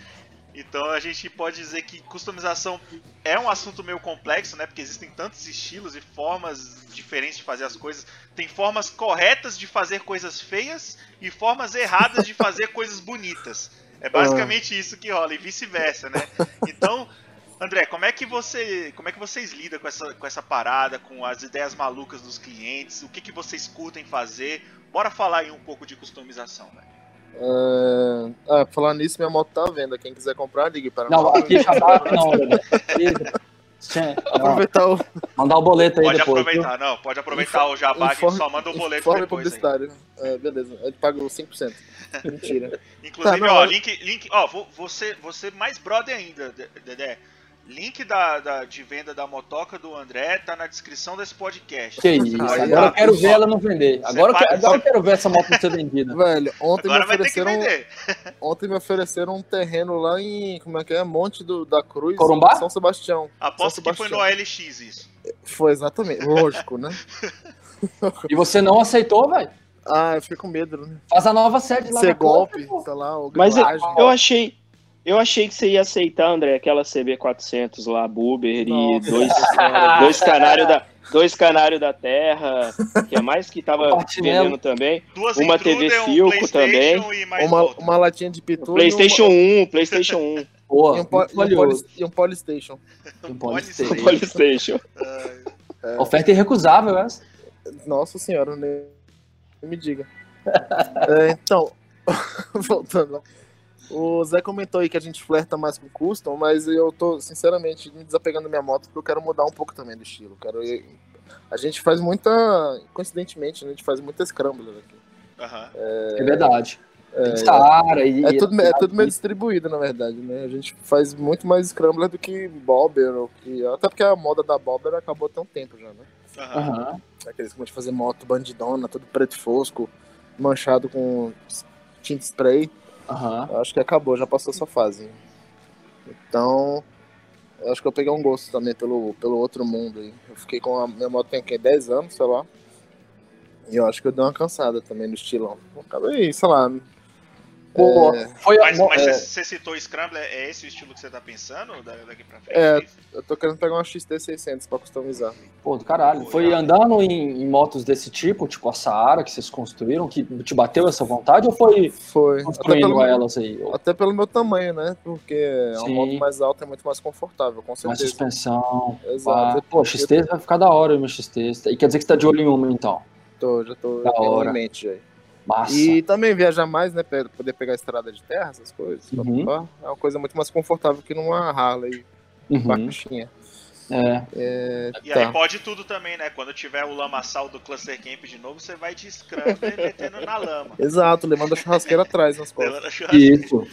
Então a gente pode dizer que customização é um assunto meio complexo, né? Porque existem tantos estilos e formas diferentes de fazer as coisas. Tem formas corretas de fazer coisas feias e formas erradas de fazer *laughs* coisas bonitas. É basicamente isso que rola e vice-versa, né? *laughs* Então, André, como é que você, como é que vocês lidam com essa, com essa parada, com as ideias malucas dos clientes? O que, que vocês curtem fazer? Bora falar aí um pouco de customização, né? É... Ah, falar nisso, minha moto tá à venda. Quem quiser comprar, ligue para Não, nós. aqui jabá não, *laughs* não. Aproveitar o Mandar o boleto aí Pode depois. aproveitar, não, pode aproveitar o jabá informe- só manda o boleto informe depois. aí. publicitário. É, beleza, ele paga os 5%. Mentira. Inclusive, Tá, ó, link, link, ó, vo- você, você mais brother ainda, De- Dedé. Link da, da- de venda da motoca do André tá na descrição desse podcast. Que isso, agora ó, eu quero ver ela não vender. Agora, eu agora eu quero ver essa moto ser vendida. *laughs* Velho, ontem Agora me ofereceram. *laughs* Ontem me ofereceram um terreno lá em. Como é que é? Monte do, da Cruz. Corumbá? São Sebastião. Aposto São que foi no Sebastião. ALX isso. Foi exatamente. Lógico, né? *laughs* E você não aceitou, velho? Ah, eu fiquei com medo, né? Faz a nova sede lá Ser golpe, pô. sei lá, ou Mas eu, eu achei. Eu achei que você ia aceitar, André, aquela CB400 lá, Buber e dois, *laughs* dois canários da dois canário da terra, que é mais que tava vendendo também. Duas Uma TV um Filco mais Uma, outra. uma latinha de pitu PlayStation 1, PlayStation *laughs* 1, Pô, e um, po- e um, e um Polystation. Ser. PlayStation. Ah, Oferta irrecusável essa. Nossa senhora, nem me diga. *laughs* É, então, voltando lá. O Zé comentou aí que a gente flerta mais com custom, mas eu tô, sinceramente, me desapegando da minha moto porque eu quero mudar um pouco também do estilo. Quero A gente faz muita. Coincidentemente, né, a gente faz muita scrambler aqui. aham. É, verdade. Tem Sara e. É tudo, é tudo meio distribuído, na verdade, né? A gente faz muito mais scrambler do que bobber, ou que... até porque a moda da bobber acabou há um tempo já, né? aham. Aham. Aqueles que vão fazer moto bandidona, tudo preto fosco, manchado com tinta spray. Eu acho que acabou, já passou essa fase. Então, acho que eu peguei um gosto também pelo, pelo outro mundo aí. Eu fiquei com a minha moto tem o quê? 10 anos, sei lá. E eu acho que eu dei uma cansada também no estilão. Acabei, sei lá. Pô, É, foi Mas, a. mas é, você, citou Scrambler, é esse o estilo que você tá pensando da- daqui pra frente? É. eu tô querendo pegar uma XT600 pra customizar. Pô, do caralho. Foi andando em, em motos desse tipo, tipo a Saara que vocês construíram, que te bateu essa vontade ou foi Foi. Até construindo pelo, elas aí? até pelo meu tamanho, né? Porque a Sim. moto mais alta é muito mais confortável, com Mais certeza. suspensão. Exato. pá. Pô, XT vai ficar da hora, meu XT. E quer dizer que você tá de olho em uma, então. Tô, já tô Da hora. em mente já. Massa. E também viajar mais, né? Pra poder pegar a estrada de terra, essas coisas. Uhum. pá, É uma coisa muito mais confortável que numa Harley Uhum. baixinha. É. É, E tá. aí pode tudo também, né? Quando tiver o lamaçal do Cluster Camp de novo, você vai de Scrambler metendo na lama. Exato, levando a churrasqueira atrás nas costas. Isso.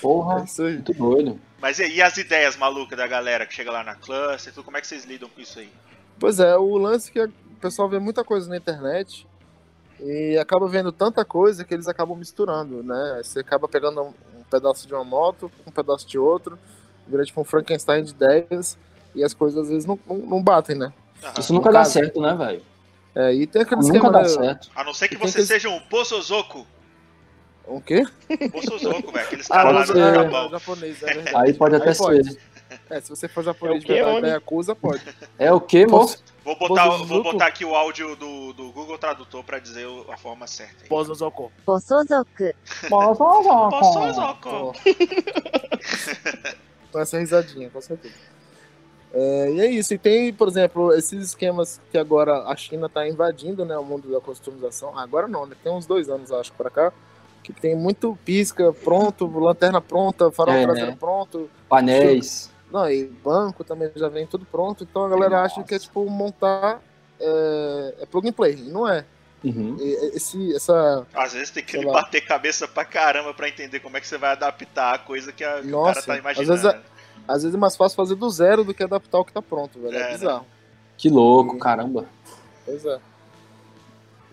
Porra, É isso aí. muito doido. Mas e, e as ideias malucas da galera que chega lá na Cluster, tudo, como é que vocês lidam com isso aí? Pois é, o lance é que o pessoal vê muita coisa na internet e acaba vendo tanta coisa que eles acabam misturando, né? Você acaba pegando um, pedaço de uma moto, um pedaço de outro, vira tipo um Frankenstein de ideias e as coisas às vezes não, não, não batem, né? Aham. Isso nunca dá caso. certo, né, velho? É, e tem aquele Nunca esquema, dá né? certo. A não ser que você que- seja um Poçozoku. Um quê? Poçozoku, velho. Aqueles *laughs* Ah, caras lá mas do é- Japão. japonês, é verdade. *laughs* Aí pode até Aí pode. ser. É, se você for japonês É de verdade acusa, pode. É o quê, moço? Vou botar, vou botar aqui o áudio do, do Google Tradutor pra dizer a forma certa. Aí. Bozozoko. Bozozoko. Bozozoko. Bozozoko. *laughs* essa risadinha, com certeza. É, e é isso. E tem, por exemplo, esses esquemas que agora a China está invadindo, né? O mundo da customização. Agora não, né? Tem uns dois anos, acho, para cá. Que tem muito pisca pronto, lanterna pronta, farol é, traseiro né? pronto. Painéis. Não, e banco também já vem tudo pronto. Então a galera acha que é tipo montar é, é plug and play. E não é. Uhum. Esse, essa. Às vezes tem que bater cabeça pra caramba pra entender como é que você vai adaptar a coisa que, a, que o Nossa, cara tá às imaginando. vezes é- Às vezes é mais fácil fazer do zero do que adaptar o que tá pronto, velho. É, É, né? bizarro. Que louco, caramba. Pois é.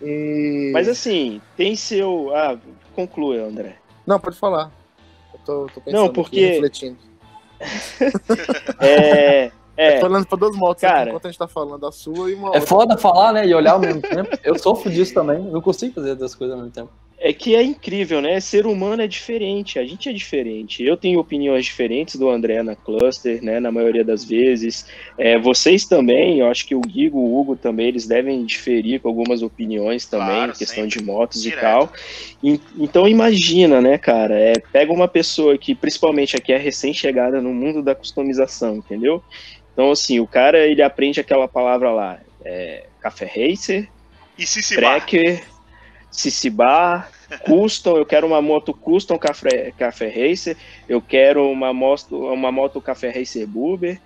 E... Mas assim, tem seu. Ah, conclua, André. Não, pode falar. Eu tô, tô pensando Não, aqui, porque- refletindo. É, é, *laughs* Falando pra duas motos Cara. aqui, enquanto a gente tá falando a sua e uma É outra. foda falar, né? E olhar ao mesmo tempo. Eu sofro disso também. Não consigo fazer duas coisas ao mesmo tempo. É que é incrível, né? Ser humano é diferente, a gente é diferente. Eu tenho opiniões diferentes do André na Cluster, né? Na maioria das vezes. É, vocês também, eu acho que o Guigo, o Hugo também, eles devem diferir com algumas opiniões também, Claro, questão sempre. de motos Direto. e tal. E- então imagina, né, cara? É, pega uma pessoa que, principalmente aqui, é recém-chegada no mundo da customização, entendeu? Então, assim, o cara ele aprende aquela palavra lá, é, café racer, E se? Tracker, Cicibar, Custom, eu quero uma moto Custom Café, Café Racer, eu quero uma moto, uma moto Café Racer Buber,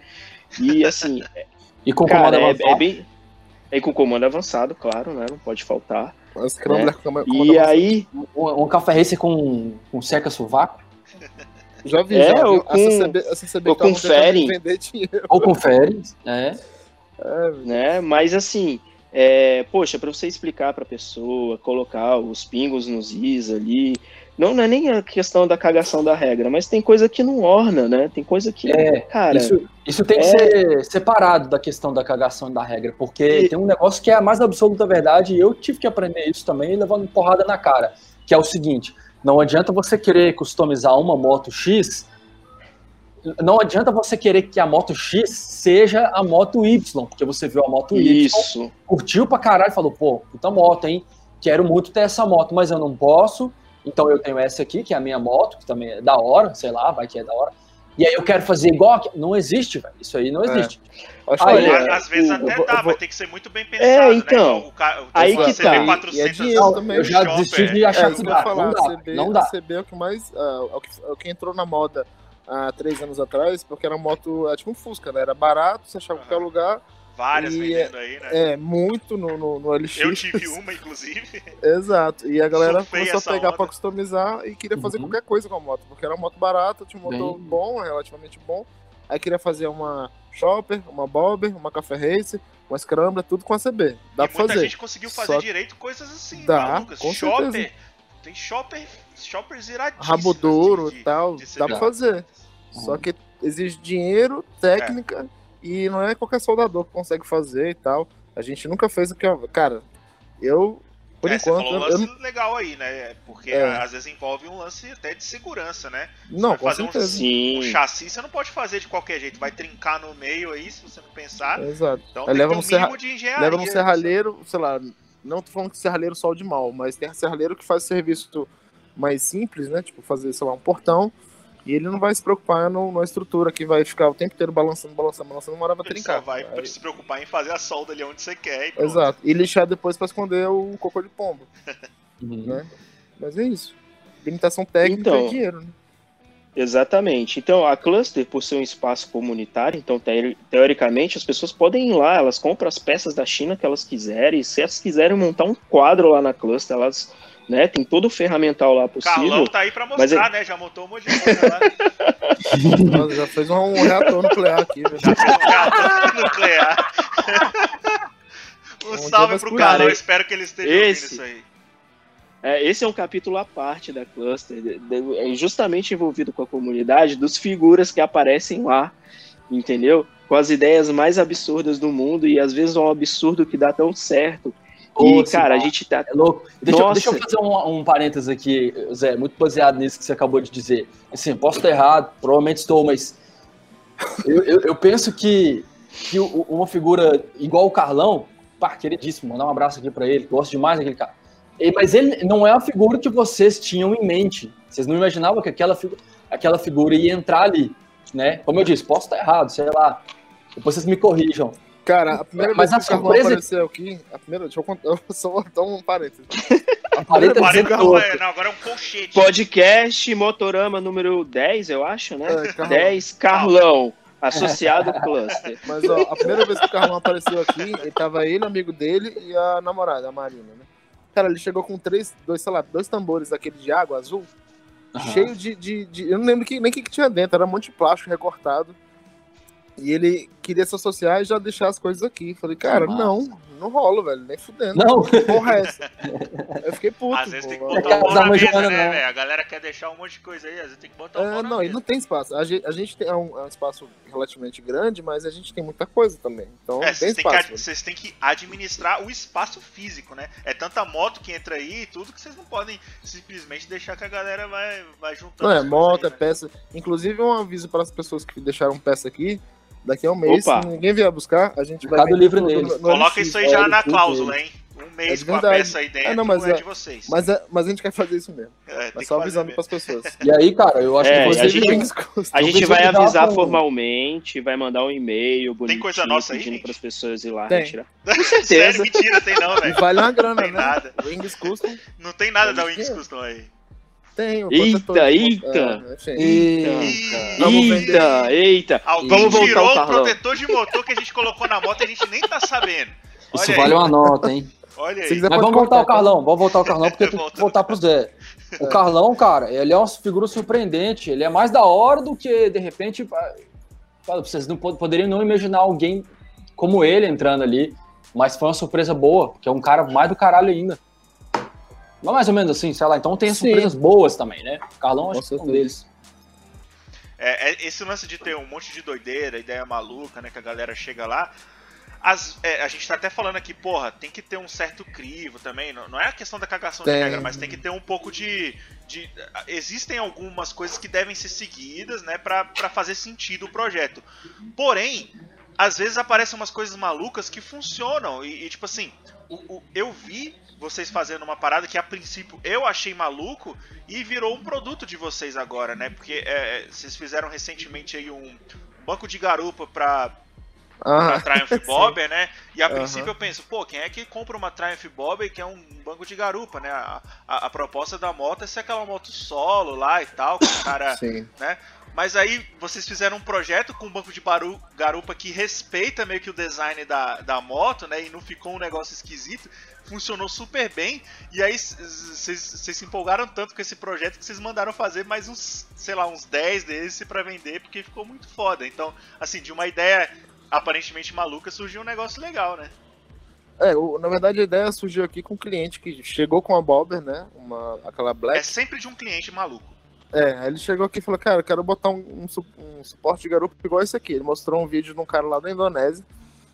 e assim, *laughs* E com cara, comando é, avançado. é bem... É com comando avançado, claro, né? Não pode faltar. Mas Scrambler com comando É. E aí, Um, um café racer com, com seca sovaco. Já vi, É, já vi. ou A com- CCB, a CCB ou tava com dinheiro. Ou confere. É. É, né? Mas assim, é, poxa, para você explicar para a pessoa, colocar os pingos nos is ali, não, não é nem a questão da cagação da regra, mas tem coisa que não orna, né? Tem coisa que, É, cara, Isso, isso tem que é- ser separado da questão da cagação e da regra, porque E- tem um negócio que é a mais absoluta verdade, e eu tive que aprender isso também, levando porrada na cara, que é o seguinte, não adianta você querer customizar uma moto X, não adianta você querer que a moto X seja a moto Y, porque você viu a moto Y, isso. curtiu pra caralho, falou, pô, puta moto, hein, quero muito ter essa moto, mas eu não posso, então eu tenho essa aqui, que é a minha moto, que também é da hora, sei lá, vai que é da hora, e aí eu quero fazer igual, a... não existe, velho, isso aí não É. existe. acho Olha, que- Às- Às vezes o- até eu dá, eu vou- mas tem que ser muito bem pensado, É, então, né? O ca- o aí CB que tá. 400 E é também. eu já desisti de É, achar isso que dá, falar. não dá, CB, não dá. CB é o que mais. é o que, é o que entrou na moda há três anos atrás, porque era moto. É tipo um Fusca, né? Era barato, você achava em qualquer lugar. Várias E vendendo aí, né? É, muito no, no, no LX. Eu tive uma, inclusive. *laughs* Exato. E a galera Surfei começou a pegar onda. pra customizar e queria fazer Uhum. qualquer coisa com a moto, porque era uma moto barata, tinha um motor Bem- bom, relativamente bom. Aí queria fazer uma Chopper, uma Bobber, uma Café Racer, uma Scrambler, tudo com a CB. Dá e pra muita fazer. gente conseguiu fazer Só- direito coisas assim, Dá, malucas. com Shopper. certeza. Tem shopper, shoppers iradíssimos. Rabo duro de- e tal, de dá pra fazer. Só que exige dinheiro, técnica e não é qualquer soldador que consegue fazer e tal. A gente nunca fez o que. Cara, eu, por é, você enquanto, falou um lance eu legal aí, né? Porque É. às vezes envolve um lance até de segurança, né? não, vai com fazer um-. Um chassi você não pode fazer de qualquer jeito, vai trincar no meio aí se você não pensar. Exato. Então leva um mínimo serra- de engenharia. Leva sabe? serralheiro, sei lá, não tô falando que serralheiro sol de mal, mas tem serralheiro que faz serviço mais simples, né? Tipo, fazer, sei lá, um portão. E ele não vai se preocupar no- numa estrutura que vai ficar o tempo inteiro balançando, balançando, balançando, uma hora vai Ele trincar. só vai Aí- se preocupar em fazer a solda ali onde você quer. E. Exato. E lixar depois pra esconder o cocô de pombo, Uhum. né? Mas é isso. Limitação técnica Então, e dinheiro, né? Exatamente. Então, a Cluster, por ser um espaço comunitário, então, teori- teoricamente, as pessoas podem ir lá, elas compram as peças da China que elas quiserem, se elas quiserem montar um quadro lá na Cluster, elas, né, tem todo o ferramental lá possível. Carlão tá aí pra Mas mostrar, né? Já montou um monte de coisa lá. *laughs* Já fez um, reator nuclear aqui, velho. Já fez um reator nuclear. Um *laughs* Um salve pro. Carlão, espero que ele esteja ouvindo Esse- isso aí. É, esse é um capítulo à parte da Cluster, de- de- é justamente envolvido com a comunidade dos figuras que aparecem lá, entendeu? Com as ideias mais absurdas do mundo e às vezes é um absurdo que dá tão certo. E, cara, a gente tá. É louco. Deixa, eu, Nossa. deixa eu fazer um, um parênteses aqui, Zé, muito baseado nisso que você acabou de dizer. Assim, posso estar errado, provavelmente estou, mas eu, eu, eu penso que, que uma figura igual o Carlão, pá, queridíssimo, mandar um abraço aqui pra ele, gosto demais daquele cara. Mas ele não é a figura que vocês tinham em mente. Vocês não imaginavam que aquela, figu- aquela figura ia entrar ali, né? Como eu disse, posso estar errado, sei lá. Depois vocês me corrijam. Cara, a primeira Mas vez que o Carlão surpresa- apareceu aqui, a primeira, deixa eu contar, *laughs* eu só vou dar um parênteses. A outra. é, não, agora é um colchete. Podcast Motorama número 10, eu acho, né? É, Carlão. 10, Carlão, associado Cluster. Mas ó, a primeira vez que o Carlão apareceu aqui, ele tava ele, amigo dele e a namorada, a Marina, né? Cara, ele chegou com três, dois, sei lá, dois tambores daquele de água azul, Aham. cheio de, de, de- Eu não lembro que, nem o que, que tinha dentro, era um monte de plástico recortado. E ele queria se associar e já deixar as coisas aqui. Falei, cara, não, não rola, velho, nem fudendo. Não. Porra, é essa? Eu fiquei puto. Às vezes tem que pô. botar um dar na uma mesa, né, não. velho? A galera quer deixar um monte de coisa aí, às vezes tem que botar um É, não, e não tem espaço. A gente, a gente tem é um, é um espaço relativamente grande, mas a gente tem muita coisa também. Então É, tem vocês têm, que, espaço. ad- vocês têm que administrar o espaço físico, né? É tanta moto que entra aí e tudo que vocês não podem simplesmente deixar que a galera vai, vai juntando. Não, é moto, é aí, né? peça. Inclusive, um aviso para as pessoas que deixaram peça aqui. Daqui a um mês, Opa. se ninguém vier buscar, a gente vai. Livre tudo neles. no- no Coloca isso aí É, já na cláusula, hein? Um mês É com a peça aí dentro Ah, não, mas é, é- de vocês. Mas, é- mas a gente quer fazer isso mesmo. É, tem Mas só avisando para as pessoas. *laughs* E aí, cara, eu acho É, que e a você gente-. *laughs* A gente vai avisar com- formalmente, vai mandar um e-mail bonitinho coisa nossa aí, pedindo para as pessoas ir lá Tem. retirar. *laughs* Sério, certeza. mentira, tem não, velho. vale uma grana, Tem né? nada. Wings Custom Não tem nada da Tem Wings Custom aí. Tem. o Eita, eita. É, enfim. Eita. Vamos Eita, eita. Alguém Vamos voltar tirou o protetor de motor que a gente colocou na moto e a gente nem tá sabendo. Olha Isso aí, vale uma nota, hein? olha aí. Mas vamos voltar ao Carlão, vamos voltar ao Carlão, porque *laughs* tem que Volta. voltar pro Zé. O Carlão, cara, ele é uma figura surpreendente. Ele é mais da hora do que, de repente, fala, vocês não pod- poderiam não imaginar alguém como ele entrando ali. Mas foi uma surpresa boa, que é um cara mais do caralho ainda. Mas mais ou menos assim, sei lá. Então tem as Sim. surpresas boas também, né? O Carlão acho que é um deles. É, é, esse lance de ter um monte de doideira, ideia maluca, né? Que a galera chega lá. As- é, a gente tá até falando aqui, porra, tem que ter um certo crivo também. Não, não é a questão da cagação de Tem. regra, mas tem que ter um pouco de, de. Existem algumas coisas que devem ser seguidas, né? Pra, pra fazer sentido o projeto. Porém, às vezes aparecem umas coisas malucas que funcionam. E, e, tipo assim, o- o- eu vi vocês fazendo uma parada que a princípio eu achei maluco e virou um produto de vocês agora, né? Porque é, vocês fizeram recentemente aí um banco de garupa pra, pra Ah, Triumph *laughs* Bobber, né? E a princípio eu penso, pô, quem é que compra uma Triumph Bobber que é um banco de garupa, né? A, a- a proposta da moto é ser aquela moto solo lá e tal, com o cara sim. mas aí vocês fizeram um projeto com um banco de baru- garupa que respeita meio que o design da, da moto, né? E não ficou um negócio esquisito. Funcionou super bem. E aí vocês se empolgaram tanto com esse projeto que vocês mandaram fazer mais uns, sei lá, uns 10 desse pra vender, porque ficou muito foda. Então, assim, de uma ideia aparentemente maluca surgiu um negócio legal, né? É, o- na verdade a ideia surgiu aqui com um cliente que chegou com a Bobber, né? Uma, aquela Black. É sempre de um cliente maluco. É, ele chegou aqui e falou, cara, eu quero botar um, um um suporte de garupa igual esse aqui. Ele mostrou um vídeo de um cara lá da Indonésia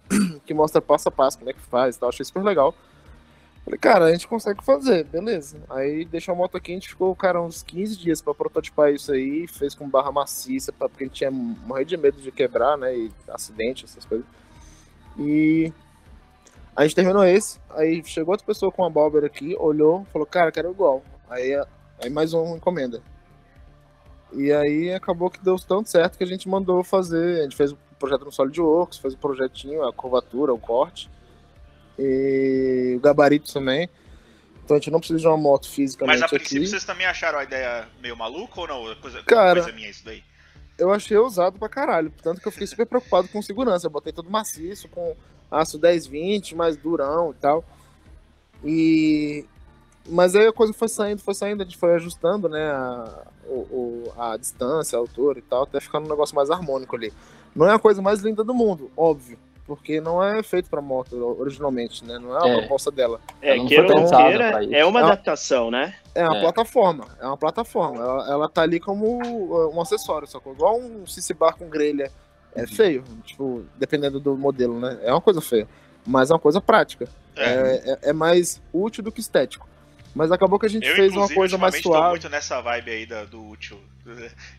*clears throat* que mostra passo a passo como é que faz e tal. Achei super legal. Falei, cara, a gente consegue fazer, beleza. Aí deixou a moto aqui, a gente ficou, cara, uns 15 dias pra prototipar isso aí, fez com barra maciça, pra- porque ele tinha morrido de medo de quebrar, né? E acidente, essas coisas. E a gente terminou esse, aí chegou outra pessoa com a Bobber aqui, olhou, falou, cara, quero igual. Aí, aí mais uma encomenda. E aí acabou que deu tanto certo que a gente mandou fazer. A gente fez o projeto no SolidWorks, fez o projetinho, a curvatura, o corte. E o gabarito também. Então a gente não precisa de uma moto fisicamente Mas a princípio aqui. vocês também acharam a ideia meio maluca ou não? Coisa, Cara, coisa minha isso daí. Eu achei ousado pra caralho. Tanto que eu fiquei super preocupado com segurança. Eu botei todo maciço, com aço 1020, mais durão e tal. E. Mas aí a coisa foi saindo, foi saindo, a gente foi ajustando, né? A, o, o- a distância, a altura e tal, até ficar um negócio mais harmônico ali. Não é a coisa mais linda do mundo, óbvio. Porque não é feito pra moto originalmente, né? Não é a É. proposta dela. É, Ela não queira queira, pra isso. é uma adaptação, né? É uma É. plataforma, é uma plataforma. Ela, ela tá ali como uh, um acessório, só que igual um CC bar com grelha. É feio, tipo, dependendo do modelo, né? É uma coisa feia, mas é uma coisa prática. É. É, é- é mais útil do que estético. Mas acabou que a gente Eu, fez uma coisa mais suave. muito nessa vibe aí da- do útil.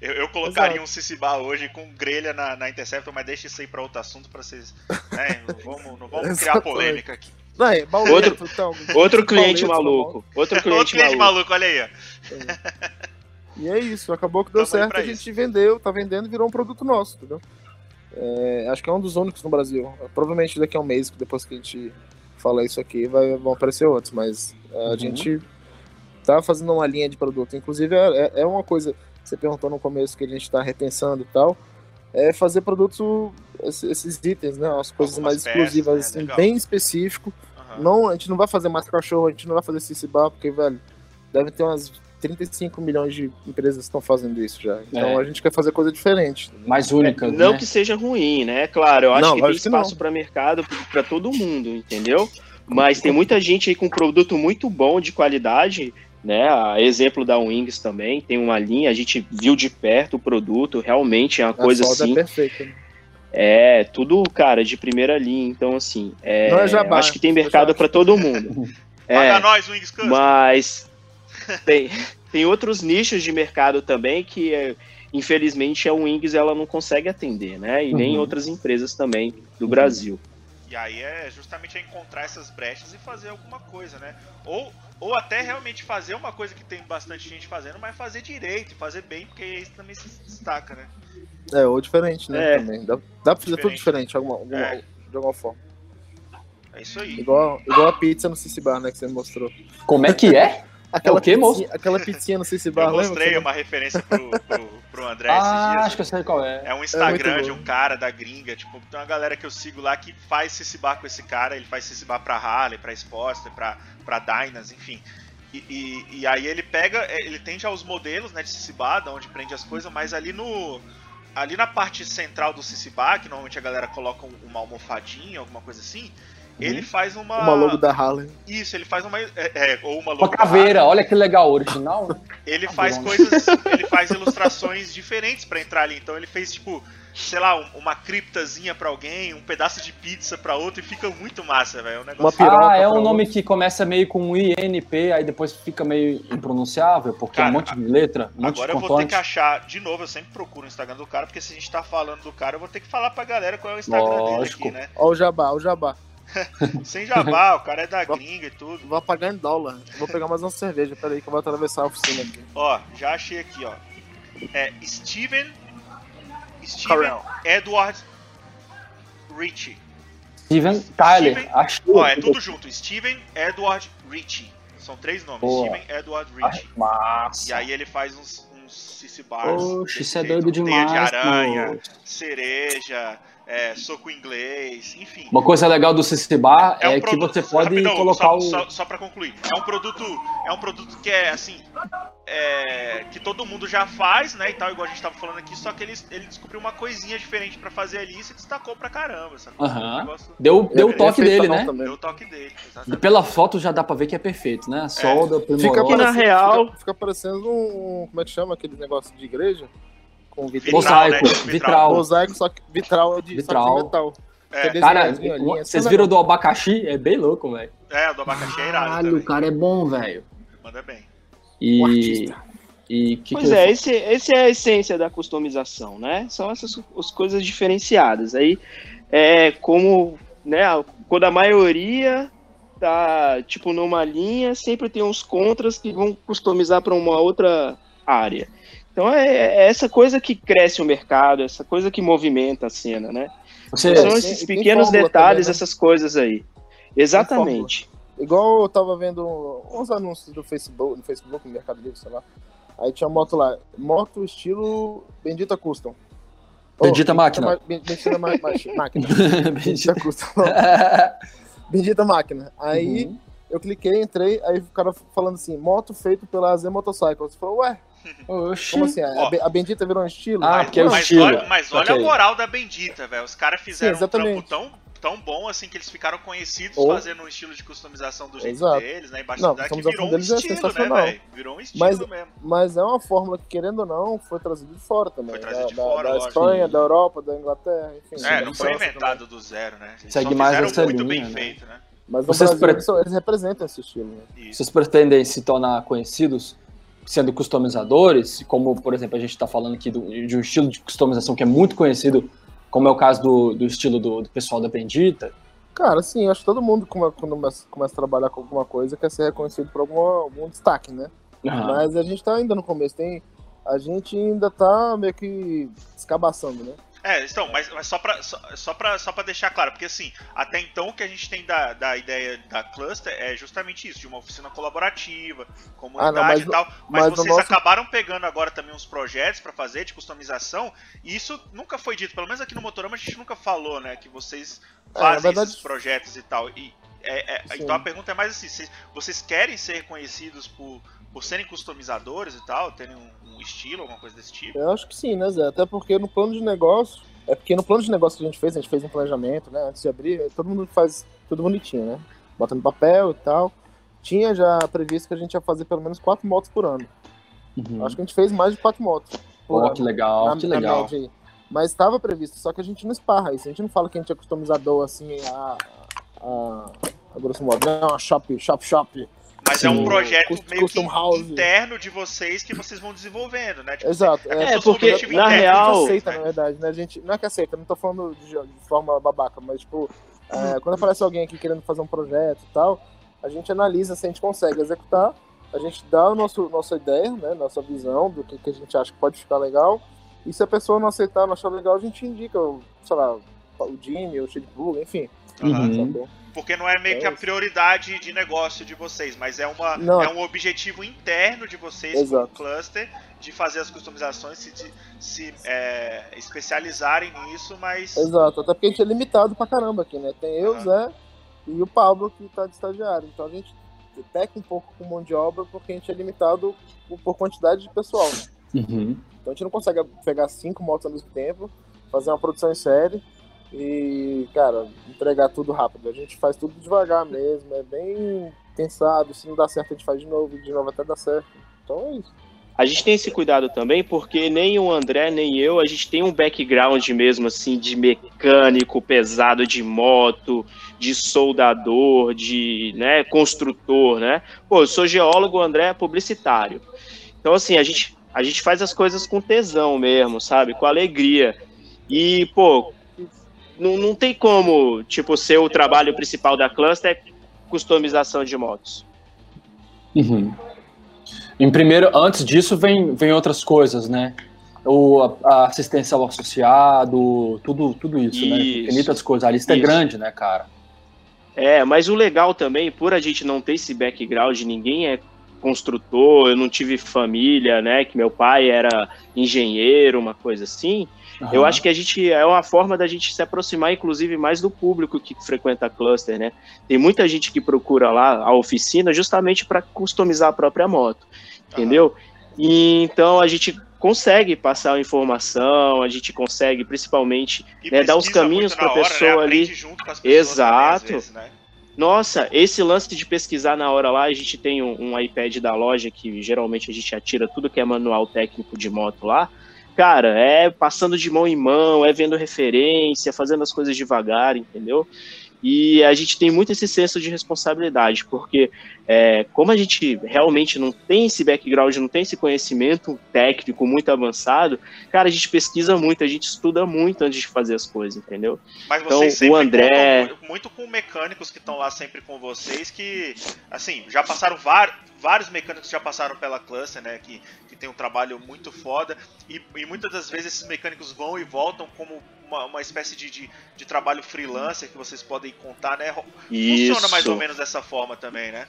Eu, eu colocaria um CC bar hoje com grelha na, na Interceptor, mas deixa isso aí pra outro assunto pra vocês. Né, *laughs* não vamos, não vamos criar polêmica aqui. Não, é, baulento, então, Outro cliente maluco. Outro *laughs* Outro cliente cliente maluco. maluco, olha aí. ó. E é isso, acabou que deu Tamo certo, a gente vendeu, tá vendendo e virou um produto nosso, entendeu? É, acho que é um dos únicos no Brasil. Provavelmente daqui a um mês, depois que a gente falar isso aqui, vai, vão aparecer outros, mas é, a Uhum. gente tá fazendo uma linha de produto. Inclusive, é, é- é uma coisa você perguntou no começo que a gente tá repensando e tal, é fazer produtos, esses, itens, né? As coisas Algumas mais peças, exclusivas, né? assim, Legal. bem específico. Aham. Não, a gente não vai fazer mais cachorro, a gente não vai fazer bar, porque, velho, deve ter umas 35 milhões de empresas estão fazendo isso já. Então É. a gente quer fazer coisa diferente. Mais única, Não né? que seja ruim, né? Claro, eu acho Não, que tem espaço para mercado para todo mundo, entendeu? Mas tem muita gente aí com produto muito bom de qualidade, né? A exemplo da Wings também, tem uma linha, a gente viu de perto o produto, realmente é uma A coisa solda assim. é perfeita. né? É, tudo, cara, de primeira linha. Então, assim, é, é jabá, acho que tem mercado para todo mundo. *laughs* Paga É, nós, Wings Custom. mas tem, tem outros nichos de mercado também que, é, infelizmente, a Wings ela não consegue atender, né? E nem Uhum. outras empresas também do Brasil. E aí é justamente encontrar essas brechas e fazer alguma coisa, né? Ou, ou até realmente fazer uma coisa que tem bastante gente fazendo, mas fazer direito, fazer bem, porque isso também se destaca, né? É, ou diferente, né? É. Também. Dá, dá pra fazer tudo Diferente. alguma, alguma- É. de alguma forma. É isso aí. Igual, igual a pizza no Cici Bar, né? Que você me mostrou. Como é que é? Aquela, o quê, pizzinha, aquela pizzinha no Cici Eu Bar, mostrei uma referência pro, pro, pro André *laughs* esses ah, dias. acho que eu sei qual é. É um Instagram muito de um cara da gringa, tipo, tem uma galera que eu sigo lá que faz Cici-Bar com esse cara, ele faz Cici-Bar pra Harley, pra Sportster, pra, pra Dynas, enfim. E, e, e aí ele pega, é, ele tem já os modelos, né, de Cici-Bar, de onde prende as coisas, mas ali no... Ali na parte central do Cici-Bar, que normalmente a galera coloca um- uma almofadinha, alguma coisa assim, ele faz uma... Uma logo da Harley. Isso, ele faz uma... É, é, ou uma Uma logo da caveira, olha que legal, original. ele faz Bom, coisas, *laughs* ele faz ilustrações diferentes pra entrar ali. Então ele fez tipo, sei lá, um- uma criptazinha pra alguém, um pedaço de pizza pra outro e fica muito massa, velho. É um Uma negócio. piroca Ah, é um nome outro. que começa meio com INP, aí depois fica meio impronunciável, porque é Cara, um monte de letra, um monte Agora de eu vou ter que achar, de novo, eu sempre procuro o Instagram do cara, porque se a gente tá falando do cara, eu vou ter que falar pra galera qual é o Instagram Lógico. dele aqui, né? Ó o jabá, ó o jabá. *laughs* Sem jabá, o cara é da gringa e tudo. Vou pagar em dólar. Vou pegar mais uma cerveja, peraí, que eu vou atravessar a oficina aqui. Ó, já achei aqui, ó. É Steven. Steven Carell. Edward Ritchie. Steven Tyler, Steven- achou. Ó, é tudo junto. Steven Edward Ritchie. São três nomes. Boa. Steven Edward Ritchie. Massa. E aí ele faz uns, uns CC bars. Oxe, desse isso é doido Teia demais. de aranha, cereja, é, soco inglês, enfim. Uma coisa legal do CC Bar é, um que produto- você pode rapidão, colocar só, o. Só, só pra concluir. É um produto. É um produto que é assim. é, que todo mundo já faz, né? E tal, igual a gente tava falando aqui, só que ele, ele descobriu uma coisinha diferente pra fazer ali e se destacou pra caramba. Sabe? Aham. Um negócio- Deu, deu o É, toque Efeito dele, não né? também. Deu o toque dele. E Exatamente. pela foto já dá pra ver que é perfeito, né? Solda, Fica primorosa. na real- Fica, fica parecendo um. Como é que chama aquele negócio de igreja? Com vitral. Mosaico, né? Tipo vitral. Mosaico, só que vitral de, Vitral. De metal. É, Cara, é vocês só viram do abacaxi? É bem louco, velho. é, o do abacaxi é irado Caralho, o cara é bom, velho. Manda bem. E. E que Pois que eu- é, esse, esse é a essência da customização, né? São essas as coisas diferenciadas. Aí, é como, né, quando a maioria tá, tipo, numa linha, sempre tem uns contras que vão customizar para uma outra área. Então, é, é essa coisa que cresce o mercado, essa coisa que movimenta a cena, né? Você, São tem- esses tem pequenos fórmula detalhes, também, né? essas coisas aí. Exatamente. Igual eu tava vendo uns anúncios do Facebook, no Facebook, no Mercado Livre, sei lá. Aí tinha moto lá, moto estilo Bendita Custom. Bendita Máquina. Ma- Bendita ma- ma- Máquina. *laughs* Bendita Custom. *laughs* Bendita Máquina. Aí Uhum. eu cliquei, entrei, aí o cara falando assim, moto feito pela Z Motorcycles. Eu falei, ué, Oxi. como assim? A, Ó. A Bendita virou um estilo? Ah, porque é o mas estilo. olha, mas olha Ok. a moral da Bendita, velho. Os caras fizeram Sim, um trampo tão, tão bom assim que eles ficaram conhecidos Ou- fazendo um estilo de customização do jeito Exato. deles, né? Embaixo Não, da que customização virou um deles é estilo, né, sensacional. velho? Virou um estilo Mas- mesmo. Mas é uma fórmula que, querendo ou não, foi trazida de fora também. Foi trazida da, de da- fora, da lógico. Espanha, da Europa, da Inglaterra, enfim. É, da não foi inventado do zero, né? Eles Segue só mais essa muito linha, bem né? feito, né? também. Mas Vocês Brasil pre- eles, representam esse estilo, né? Vocês pretendem se tornar conhecidos sendo customizadores, como, por exemplo, a gente está falando aqui do- de um estilo de customização que é muito conhecido, como é o caso do, do estilo do, do pessoal da Bendita? Cara, sim, acho que todo mundo, quando começa, começa a trabalhar com alguma coisa, quer ser reconhecido por alguma, algum destaque, né? Aham. Mas a gente tá ainda no começo, tem. A gente ainda tá meio que escabaçando, né? É, então, mas, mas só, pra, só, só, pra, só pra deixar claro, porque assim, até então o que a gente tem da, da ideia da Cluster é justamente isso, de uma oficina colaborativa, comunidade Ah, não, e tal, mas, mas vocês nosso- acabaram pegando agora também uns projetos pra fazer de customização, e isso nunca foi dito, pelo menos aqui no Motorama a gente nunca falou, né, que vocês É, fazem verdade- esses projetos e tal, e É, é, então a pergunta é mais assim: vocês querem ser reconhecidos por, por serem customizadores e tal, terem um, um, estilo, alguma coisa desse tipo? Eu acho que sim, né, Zé? Até porque no plano de negócio. É porque no plano de negócio que a gente fez, a gente fez um planejamento, né? Antes de abrir, todo mundo faz tudo bonitinho, né? Bota no papel e tal. Tinha já previsto que a gente ia fazer pelo menos quatro motos por ano. Uhum. Acho que a gente fez mais de quatro motos. Pô, que legal, na, que legal. Mas estava previsto, só que a gente não esparra isso. A gente não fala que a gente é customizador assim, a, a, a grosso modo. Não, a shop, shop, shop. Mas Sim. é um projeto meio que interno de vocês que vocês vão desenvolvendo, né? Tipo, Exato. É, é porque, na real... A gente aceita, né? na verdade, né? A gente, não é que aceita, não tô falando de, de forma babaca, mas, tipo, é, quando aparece alguém aqui querendo fazer um projeto e tal, a gente analisa se a gente consegue executar, a gente dá a nosso, nossa ideia, né? Nossa visão do que, que a gente acha que pode ficar legal, e se a pessoa não aceitar, não achar legal, a gente indica, sei lá, o Jimmy, o Shadebug, enfim. Uhum. Porque não é meio é que a prioridade de negócio de vocês, mas é, uma, não. é um objetivo interno de vocês Exato. como cluster de fazer as customizações, se, de, se é, especializarem nisso, mas. Exato, até porque a gente é limitado pra caramba aqui, né? Tem eu, uhum. Zé e o Pablo que tá de estagiário. Então a gente peca um pouco com mão de obra porque a gente é limitado por quantidade de pessoal. Uhum. Então a gente não consegue pegar cinco motos ao mesmo tempo, fazer uma produção em série e, cara, entregar tudo rápido. A gente faz tudo devagar mesmo, é bem pensado. Se não dá certo, a gente faz de novo, de novo até dar certo. Então é isso. A gente tem esse cuidado também, porque nem o André, nem eu, a gente tem um background mesmo, assim, de mecânico pesado de moto, de soldador, de, né, construtor, né? Pô, eu sou geólogo, o André é publicitário. Então, assim, a gente a gente faz as coisas com tesão mesmo, sabe? Com alegria. E, pô, não, não tem como, tipo, ser o trabalho principal da Cluster customização de motos. Uhum. Em primeiro, antes disso, vem, vem outras coisas, né? O, a, a assistência ao associado, tudo, tudo isso, né? isso, né? Infinitas coisas. A lista é isso. é grande, né, cara? É, mas o legal também, por a gente não ter esse background, ninguém é construtor, eu não tive família, né? Que meu pai era engenheiro, uma coisa assim. Uhum. Eu acho que a gente é uma forma da gente se aproximar, inclusive, mais do público que frequenta a cluster, né? Tem muita gente que procura lá a oficina justamente para customizar a própria moto, entendeu? Uhum. E então a gente consegue passar a informação, a gente consegue principalmente né, dar os caminhos para a pessoa né? ali. Exato. Também, vezes, né? Nossa, esse lance de pesquisar na hora lá, a gente tem um, um, iPad da loja que geralmente a gente atira tudo que é manual técnico de moto lá. Cara, é passando de mão em mão, é vendo referência, fazendo as coisas devagar, entendeu? E a gente tem muito esse senso de responsabilidade, porque é, como a gente realmente não tem esse background, não tem esse conhecimento técnico muito avançado, cara, a gente pesquisa muito, a gente estuda muito antes de fazer as coisas, entendeu? Mas então, vocês então, o André muito com mecânicos que estão lá sempre com vocês, que assim já passaram vários, vários mecânicos já passaram pela cluster, né? Que, que tem um trabalho muito foda e, e muitas das vezes esses mecânicos vão e voltam como uma, uma espécie de, de, de, trabalho freelancer que vocês podem contar, né? Funciona Isso. mais ou menos dessa forma também, né?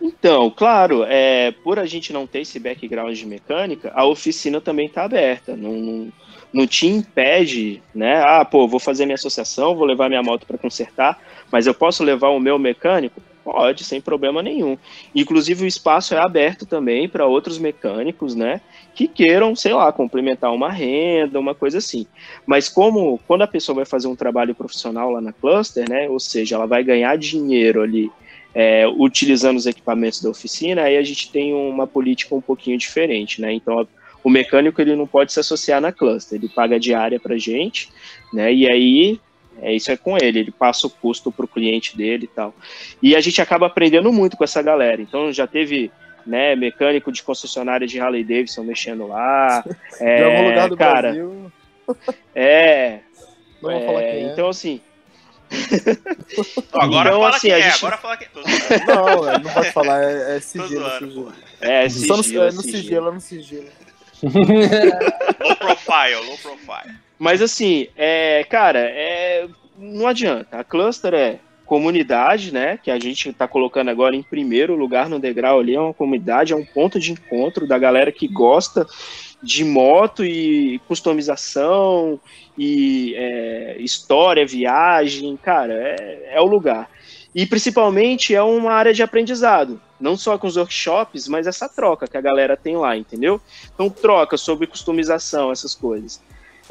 Então, claro, é, por a gente não ter esse background de mecânica, a oficina também está aberta. Não, não, não, te impede, né? Ah, pô, vou fazer minha associação, vou levar minha moto para consertar, mas eu posso levar o meu mecânico? Pode, sem problema nenhum. Inclusive, o espaço é aberto também para outros mecânicos, né? Que queiram, sei lá, complementar uma renda, uma coisa assim. Mas como quando a pessoa vai fazer um trabalho profissional lá na cluster, né? Ou seja, ela vai ganhar dinheiro ali é, utilizando os equipamentos da oficina, aí a gente tem uma política um pouquinho diferente, né? Então, o mecânico ele não pode se associar na cluster, ele paga diária para gente, né? E aí é, isso é com ele, ele passa o custo para o cliente dele e tal. E a gente acaba aprendendo muito com essa galera. Então já teve né, mecânico de concessionária de Harley Davidson mexendo lá. *laughs* É, de algum lugar do cara, Brasil. *laughs* É. Não é, falar quem é. Então, assim. *laughs* agora então, fala assim, quem é, gente... agora fala quem é. Não, é, não pode falar, é, é sigilo. sigilo. É, sigilo, Só no, é, no sigilo, é no sigilo. low profile, low profile. Mas assim, é, cara, é, não adianta. A cluster é comunidade, né? Que a gente está colocando agora em primeiro lugar no degrau ali, é uma comunidade, é um ponto de encontro da galera que gosta de moto e customização e é, história, viagem, cara, é, é o lugar. E principalmente é uma área de aprendizado, não só com os workshops, mas essa troca que a galera tem lá, entendeu? Então, troca sobre customização, essas coisas.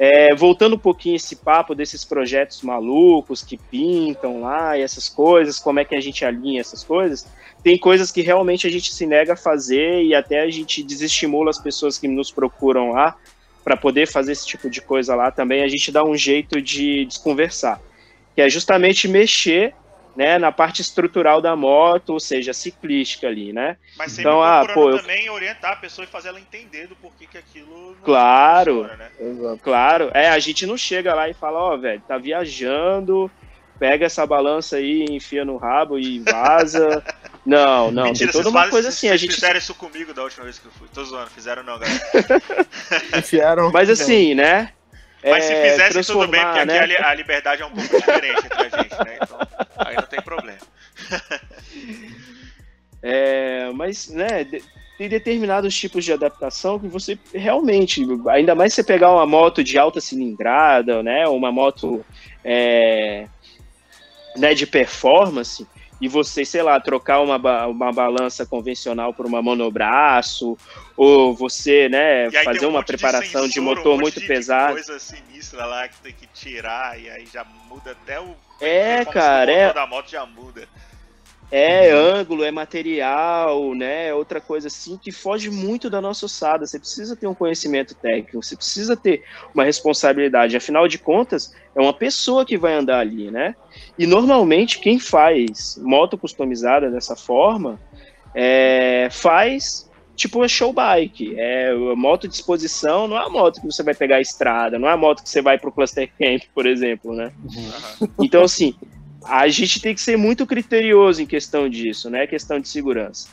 É, voltando um pouquinho esse papo desses projetos malucos que pintam lá e essas coisas, como é que a gente alinha essas coisas, tem coisas que realmente a gente se nega a fazer e até a gente desestimula as pessoas que nos procuram lá para poder fazer esse tipo de coisa lá também, a gente dá um jeito de desconversar, que é justamente mexer né, na parte estrutural da moto, ou seja, ciclística ali, né? Mas sempre Então, ah, pô, eu- também orientar a pessoa e fazer ela entender do porquê que aquilo não Claro. funciona, né? Claro, é, a gente não chega lá e fala, ó, velho, tá viajando, pega essa balança aí, enfia no rabo e vaza. *laughs* Não, não, Mentira, tem toda uma coisa assim, a gente... fizeram isso comigo da última vez que eu fui. Tô zoando, fizeram não, galera. *laughs* Enfiaram. Mas assim, né? Mas se é, fizesse tudo bem, porque aqui né? a li- a liberdade é um pouco diferente entre a gente, né? Então, aí não tem problema. *laughs* É, mas, né, tem determinados tipos de adaptação que você realmente, ainda mais você pegar uma moto de alta cilindrada, né, uma moto é, né, de performance, e você, sei lá, trocar uma, ba- uma balança convencional por uma monobraço, ou você, né, fazer um uma preparação de, sensor, um motor monte muito de- pesado. De coisa sinistra lá que tem que tirar, e aí já muda até o. É, se cara, é- da moto já muda. É ângulo, é material, né? é Outra coisa assim que foge muito da nossa ossada. Você precisa ter um conhecimento técnico, você precisa ter uma responsabilidade. Afinal de contas, é uma pessoa que vai andar ali, né? E normalmente quem faz moto customizada dessa forma é, faz tipo a show bike. É moto de exposição, não é a moto que você vai pegar a estrada, não é a moto que você vai para o cluster camp, por exemplo, né? Aham. Então, assim, a gente tem que ser muito criterioso em questão disso, né? Questão de segurança.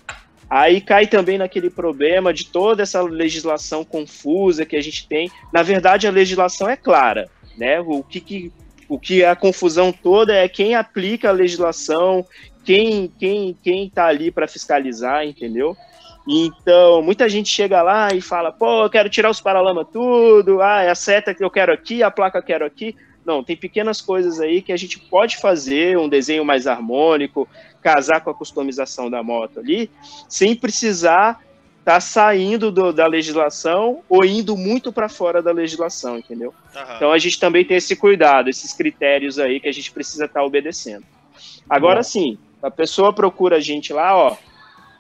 Aí cai também naquele problema de toda essa legislação confusa que a gente tem. Na verdade, a legislação é clara, né? O que, que o que é a confusão toda é quem aplica a legislação, quem quem quem tá ali para fiscalizar, entendeu? Então, muita gente chega lá e fala: "Pô, eu quero tirar os paralama tudo, ah, é a seta que eu quero aqui, a placa que eu quero aqui". Não, tem pequenas coisas aí que a gente pode fazer, um desenho mais harmônico, casar com a customização da moto ali, sem precisar estar saindo do- da legislação ou indo muito para fora da legislação, entendeu? Aham. Então a gente também tem esse cuidado, esses critérios aí que a gente precisa estar obedecendo. Agora sim, a pessoa procura a gente lá, ó,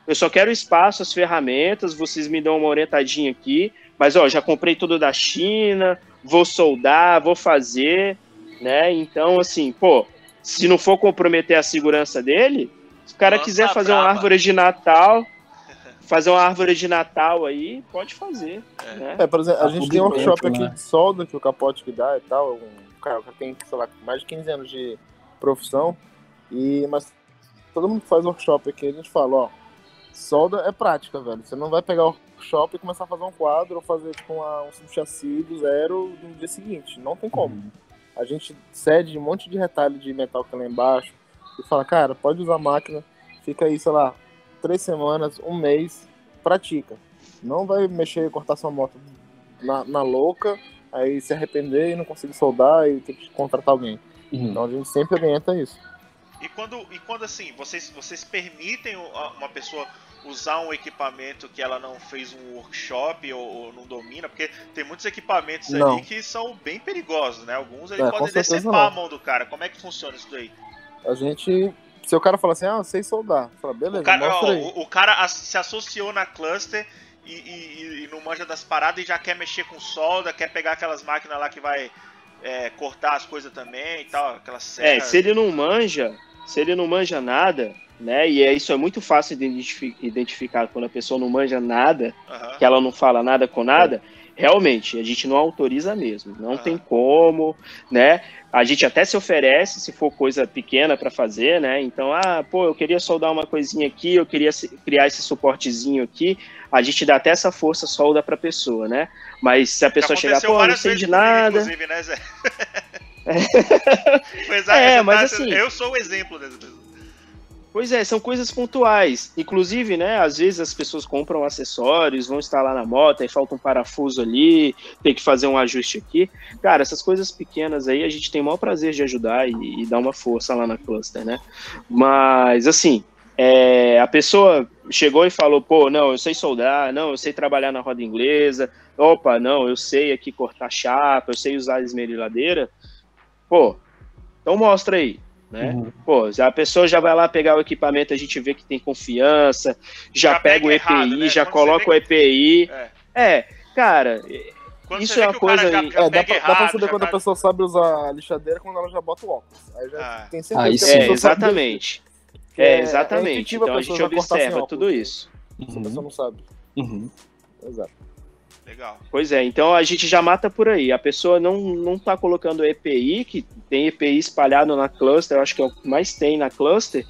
eu só quero espaço, as ferramentas, vocês me dão uma orientadinha aqui, mas ó, já comprei tudo da China, vou soldar, vou fazer, né? Então assim, pô, se não for comprometer a segurança dele, se o cara Lança quiser fazer uma braba. árvore de Natal, *laughs* fazer uma árvore de Natal aí, pode fazer, É. né? É, por exemplo, a gente tem um workshop né? aqui de solda que o capote que dá e tal. Um cara que tem, sei lá, mais de 15 anos de profissão. E, mas todo mundo que faz workshop aqui, a gente fala, ó, solda é prática, velho. Você não vai pegar o workshop e começar a fazer um quadro ou fazer tipo uma, um subchassi do zero no dia seguinte. Não tem como. A gente cede um monte de retalho de metal que tem lá embaixo e fala, cara, pode usar a máquina, fica aí, sei lá, três semanas, um mês, pratica. Não vai mexer, cortar sua moto na, na louca, aí se arrepender e não conseguir soldar e ter que contratar alguém. Uhum. Então a gente sempre orienta isso. E quando, e quando assim, vocês, vocês permitem uma pessoa usar um equipamento que ela não fez um workshop ou, ou não domina? Porque tem muitos equipamentos Não. ali que são bem perigosos, né? Alguns ele É, podem decepar não. a mão do cara. Como é que funciona isso daí? A gente. Se o cara falar assim, ah, eu sei soldar, fala, beleza, O cara, mostra ó, aí. o, o cara se associou na cluster e, e- e não manja das paradas e já quer mexer com solda, quer pegar aquelas máquinas lá que vai é, cortar as coisas também e tal, aquelas É, se ele não manja, se ele não manja nada, né? E é, isso é muito fácil de identifi- identificar quando a pessoa não manja nada, Aham. que ela não fala nada com nada. Realmente, a gente não autoriza mesmo, não Aham. tem como, né? A gente até se oferece se for coisa pequena para fazer, né? Então, ah, pô, eu queria soldar uma coisinha aqui, eu queria criar esse suportezinho aqui. A gente dá até essa força solda para a pessoa, né? Mas se a pessoa chegar, pô, não sei de nada, Inclusive, né, Zé? *laughs* É, mas assim- Eu sou o exemplo desse. Pois é, são coisas pontuais. Inclusive, né, às vezes as pessoas compram acessórios, vão instalar na moto, aí falta um parafuso ali, tem que fazer um ajuste aqui. Cara, essas coisas pequenas aí a gente tem o maior prazer de ajudar e, e dar uma força lá na cluster, né? Mas, assim, é, a pessoa chegou e falou, pô, não, eu sei soldar, não, eu sei trabalhar na roda inglesa, opa, não, eu sei aqui cortar chapa, eu sei usar esmeriladeira. Pô, então mostra aí né? Uhum. Pô, a pessoa já vai lá pegar o equipamento, a gente vê que tem confiança, já, já pega, pega, o EPI, errado, né? já Quando coloca o EPI. É, é cara, quando isso é uma coisa. Já, já é, dá, pra, errado, dá pra saber quando tá... a pessoa sabe usar a lixadeira quando ela já bota o óculos. Aí já ah. tem certeza ah, isso é, exatamente. É, exatamente. É então a gente observa tudo isso. Uhum. Se a pessoa não sabe. Uhum. Exato. Legal. Pois é, então a gente já mata por aí. A pessoa não, não tá colocando EPI, que tem EPI espalhado na cluster, eu acho que é o que mais tem na cluster.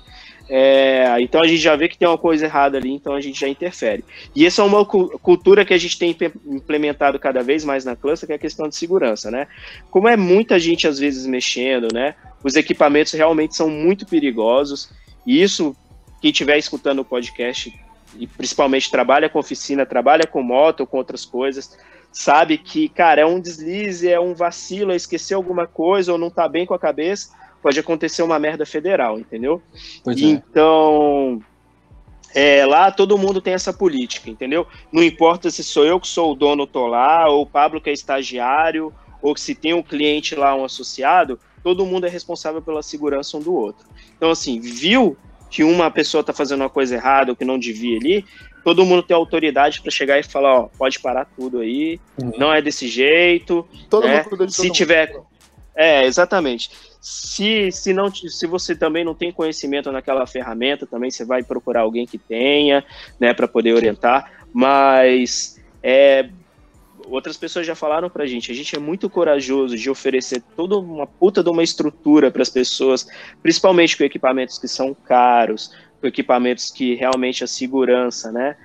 É, então a gente já vê que tem uma coisa errada ali, então a gente já interfere. E essa é uma cultura que a gente tem implementado cada vez mais na cluster, que é a questão de segurança, né? Como é muita gente às vezes mexendo, né? Os equipamentos realmente são muito perigosos. E isso, quem estiver escutando o podcast e principalmente trabalha com oficina, trabalha com moto ou com outras coisas, sabe que, cara, é um deslize, é um vacilo, é esquecer alguma coisa ou não tá bem com a cabeça, pode acontecer uma merda federal, entendeu? Pois é. então, é, lá todo mundo tem essa política, entendeu? Não importa se sou eu que sou o dono, tô lá, ou o Pablo que é estagiário, ou se tem um cliente lá, um associado, todo mundo é responsável pela segurança um do outro. Então, assim, viu que uma pessoa está fazendo uma coisa errada ou que não devia ali, todo mundo tem autoridade para chegar e falar, ó, pode parar tudo aí, uhum. não é desse jeito. Todo né? mundo se tiver, mundo. é exatamente. Se, se não se você também não tem conhecimento naquela ferramenta, também você vai procurar alguém que tenha, né, para poder orientar. Mas é, outras pessoas já falaram pra gente, a gente é muito corajoso de oferecer toda uma puta de uma estrutura para as pessoas, principalmente com equipamentos que são caros, com equipamentos que realmente a segurança, né?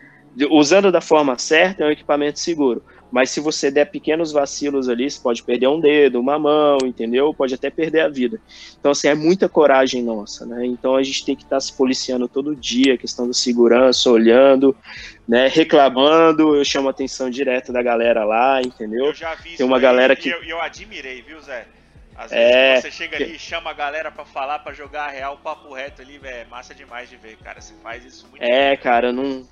Usando da forma certa, é um equipamento seguro. Mas se você der pequenos vacilos ali, você pode perder um dedo, uma mão, entendeu? Pode até perder a vida. Então, assim, é muita coragem nossa, né? Então a gente tem que estar tá se policiando todo dia, questão da segurança, olhando, né? Reclamando, eu chamo a atenção direta da galera lá, entendeu? Eu já vi Tem uma galera que. Eu, eu admirei, viu, Zé? Às vezes é, você chega ali e chama a galera para falar, para jogar real, papo reto ali, velho, é massa demais de ver, cara. Você faz isso muito É, bem. cara, não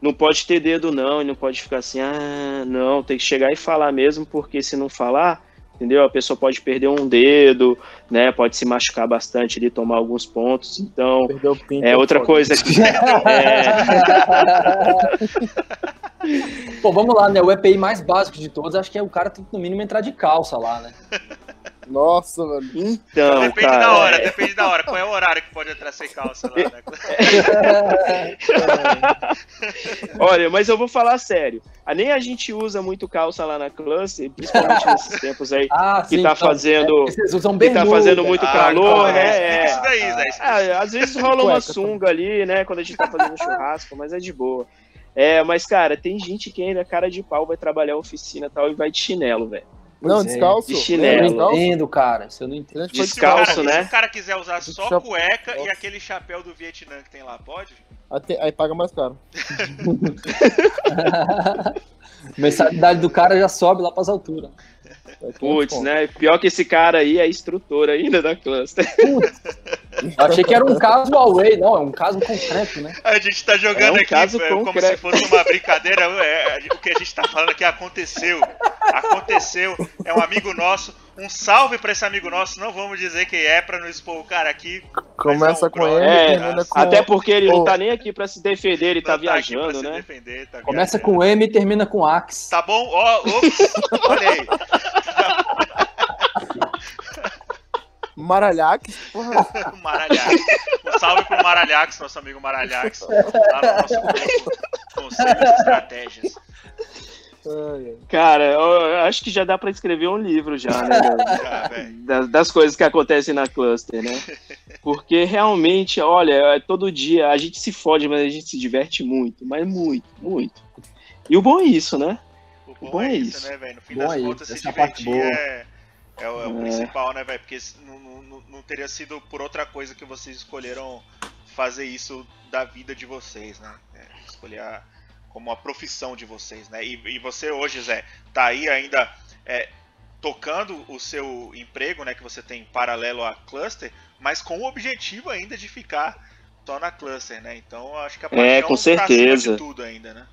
não pode ter dedo não, e não pode ficar assim, ah, não, tem que chegar e falar mesmo, porque se não falar, entendeu? A pessoa pode perder um dedo, né? Pode se machucar bastante ali, tomar alguns pontos. Então, é outra coisa *laughs* que. *laughs* é... Pô, vamos lá, né? O EPI mais básico de todos, acho que é o cara tem que no mínimo entrar de calça lá, né? *laughs* Nossa, mano. Então, depende cara, da hora, é... depende da hora. Qual é o horário que pode entrar sem calça lá, né? *laughs* Olha, mas eu vou falar sério. Nem a gente usa muito calça lá na classe, principalmente nesses *laughs* tempos aí ah, que sim, tá então, fazendo. É, vocês usam bermuda. que tá fazendo muito ah, calor, né? É, isso daí, é, é, às vezes rola uma sunga ali, né? Quando a gente tá fazendo churrasco, mas é de boa. É, mas, cara, tem gente que ainda, cara de pau, vai trabalhar oficina e tal e vai de chinelo, velho. Não, é. descalço. De chinelo. Eu não entendo, cara. Se eu não entendo. Descalço, se né? Se o cara quiser usar só cueca e aquele chapéu do Vietnã que tem lá, pode? Até, aí paga mais caro. *laughs* mensalidade do cara já sobe lá para as alturas. Putz, né? Pior que esse cara aí é instrutor ainda da cluster. Putz. Eu achei que era um caso away, não, é um caso concreto, né? A gente tá jogando é um aqui caso é, como se fosse uma brincadeira. É, o que a gente tá falando aqui aconteceu. Aconteceu. É um amigo nosso. Um salve pra esse amigo nosso. Não vamos dizer quem é pra não expor o cara aqui. Começa é com ele, é, com... Até porque ele oh. não tá nem aqui pra se defender, ele tá não tá viajando, né? Defender, tá Começa viajando. com M e termina com Axe. Tá bom? Ó, oh, olha aí. Maralhax, porra. *laughs* Maralhax. Um salve pro Maralhax, nosso amigo Maralhax. Lá no nosso grupo. Conselhos e estratégias. Cara, eu acho que já dá para escrever um livro já, né? *laughs* das, das, coisas que acontecem na cluster, né? Porque realmente, olha, é todo dia a gente se fode, mas a gente se diverte muito, mas muito, muito. E o bom é isso, né? O bom, o bom é, é, isso, isso, né, velho? No fim bom das é contas, se divertir é, é, o, é o principal, né, velho? Porque não, não, não teria sido por outra coisa que vocês escolheram fazer isso da vida de vocês, né? É, escolher a, como a profissão de vocês, né? E, e você hoje, Zé, tá aí ainda é, tocando o seu emprego, né, que você tem paralelo à Cluster, mas com o objetivo ainda de ficar só na Cluster, né? Então acho que a paixão É, com tá certeza. de tudo ainda, né?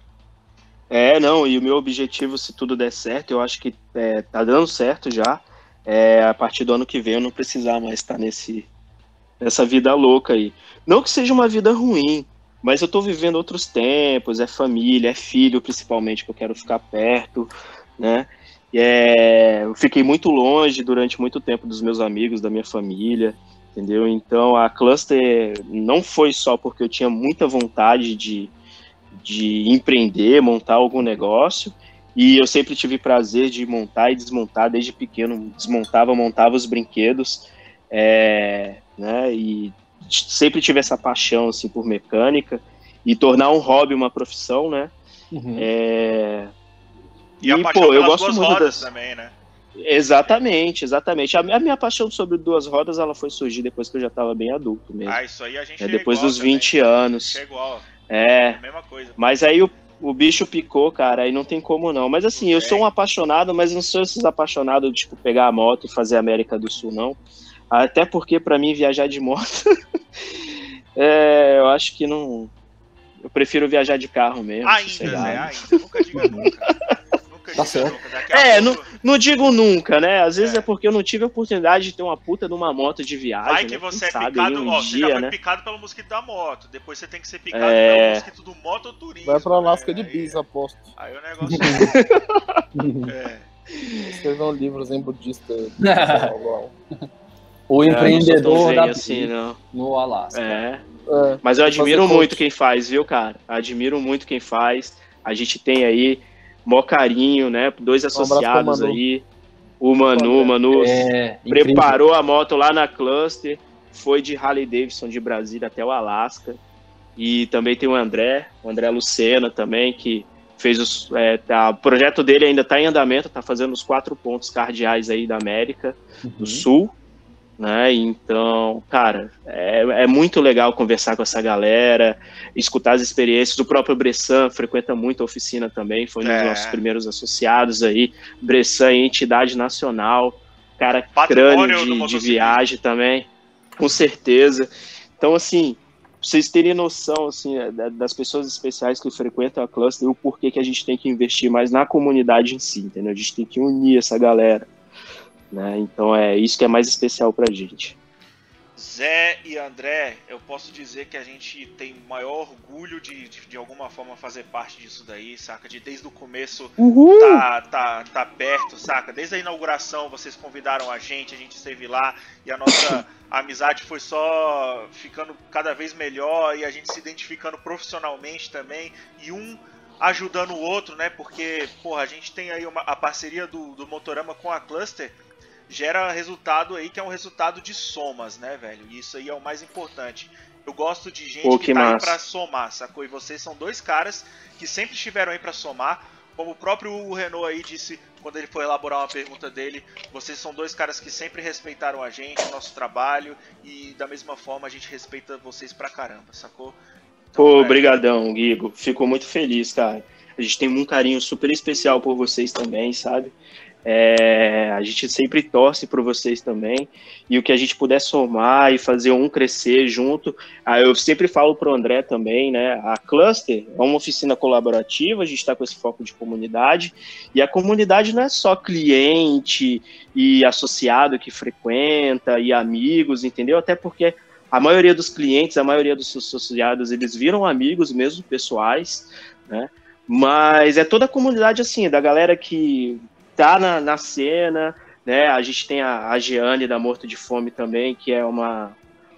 É, não, e o meu objetivo, se tudo der certo, eu acho que é, tá dando certo já. É, a partir do ano que vem eu não precisar mais estar nesse, nessa vida louca aí. Não que seja uma vida ruim, mas eu tô vivendo outros tempos, é família, é filho principalmente, que eu quero ficar perto, né? É, eu fiquei muito longe durante muito tempo dos meus amigos, da minha família, entendeu? Então a Cluster não foi só porque eu tinha muita vontade de, de empreender, montar algum negócio, e eu sempre tive prazer de montar e desmontar desde pequeno, desmontava, montava os brinquedos, é, né? E sempre tive essa paixão assim por mecânica e tornar um hobby uma profissão, né? Uhum. É, E, a E, paixão pô, eu gosto duas muito rodas das- também, né? Exatamente, exatamente. A, a minha paixão sobre duas rodas, ela foi surgir depois que eu já estava bem adulto mesmo. Ah, isso aí a gente é, é depois igual dos também. 20 anos. É igual, É, é a mesma coisa. mas aí o, o bicho picou, cara, aí não tem como não. Mas assim, eu sou um apaixonado, mas não sou esses apaixonados de tipo, pegar a moto e fazer América do Sul, não. Até porque pra mim viajar de moto, *laughs* é, eu acho que não. Eu prefiro viajar de carro mesmo. Ainda. Zé, ainda. Nunca diga nunca. Nunca diga certo. nunca. Daqui a É, pouco, Não digo nunca, né? Às vezes É. é, porque eu não tive a oportunidade de ter uma puta numa moto de viagem. Vai que né? você Quem é sabe picado, um ó, você já dia, foi né? picado pelo mosquito da moto. Depois você tem que ser picado É. pelo mosquito do mototurismo. Vai pra Alasca né? de bis, Aí, aposto. aí o negócio. é. *laughs* Escrevam livros em budista. *laughs* O É, não empreendedor da assim, não. no Alasca. É. É, Mas eu admiro muito coach. quem faz, viu, cara? Admiro muito quem faz. A gente tem aí mó carinho, né? Dois Um associados Manu. aí. O Manu, o Manu É, incrível. preparou a moto lá na Cluster, foi de Harley Davidson de Brasília até o Alasca. E também tem o André, o André Lucena também, que fez os. É, tá- o projeto dele ainda está em andamento, está fazendo os quatro pontos cardeais aí da América do Uhum. Sul. Né? Então, cara, é, é muito legal conversar com essa galera, escutar as experiências. O próprio Bressan frequenta muito a oficina também, foi um dos É. nossos primeiros associados aí. Bressan é entidade nacional, cara Patrimônio crânio de, de viagem também, com certeza. Então, assim, vocês terem noção assim, da- das pessoas especiais que frequentam a cluster e o porquê que a gente tem que investir mais na comunidade em si, entendeu? A gente tem que unir essa galera. Né? Então é isso que é mais especial pra gente. Zé e André, eu posso dizer que a gente tem maior orgulho de, de, de alguma forma fazer parte disso daí, saca? De desde o começo Uhul! tá, tá, tá perto, saca? Desde a inauguração vocês convidaram a gente, a gente esteve lá e a nossa *laughs* amizade foi só ficando cada vez melhor e a gente se identificando profissionalmente também e um ajudando o outro, né? Porque, porra, a gente tem aí uma, a parceria do, do Motorama com a Cluster gera resultado aí que é um resultado de somas, né, velho? E isso aí é o mais importante. Eu gosto de gente Pô, que, que tá aí pra somar, sacou? E vocês são dois caras que sempre estiveram aí pra somar. Como o próprio Renault aí disse quando ele foi elaborar uma pergunta dele, vocês são dois caras que sempre respeitaram a gente, o nosso trabalho, e da mesma forma a gente respeita vocês pra caramba, sacou? Então, Pô, velho, brigadão, Guigo. Fico muito feliz, cara. A gente tem um carinho super especial por vocês também, sabe? É, a gente sempre torce por vocês também. E o que a gente puder somar e fazer um crescer junto. Ah, eu sempre falo pro André também, né? A Cluster é uma oficina colaborativa, a gente está com esse foco de comunidade. E a comunidade não é só cliente e associado que frequenta e amigos, entendeu? Até porque a maioria dos clientes, a maioria dos associados, eles viram amigos mesmo, pessoais, né? Mas é toda a comunidade assim, da galera que tá na, na cena, né? A gente tem a, a Giane da Morto de Fome também, que é uma,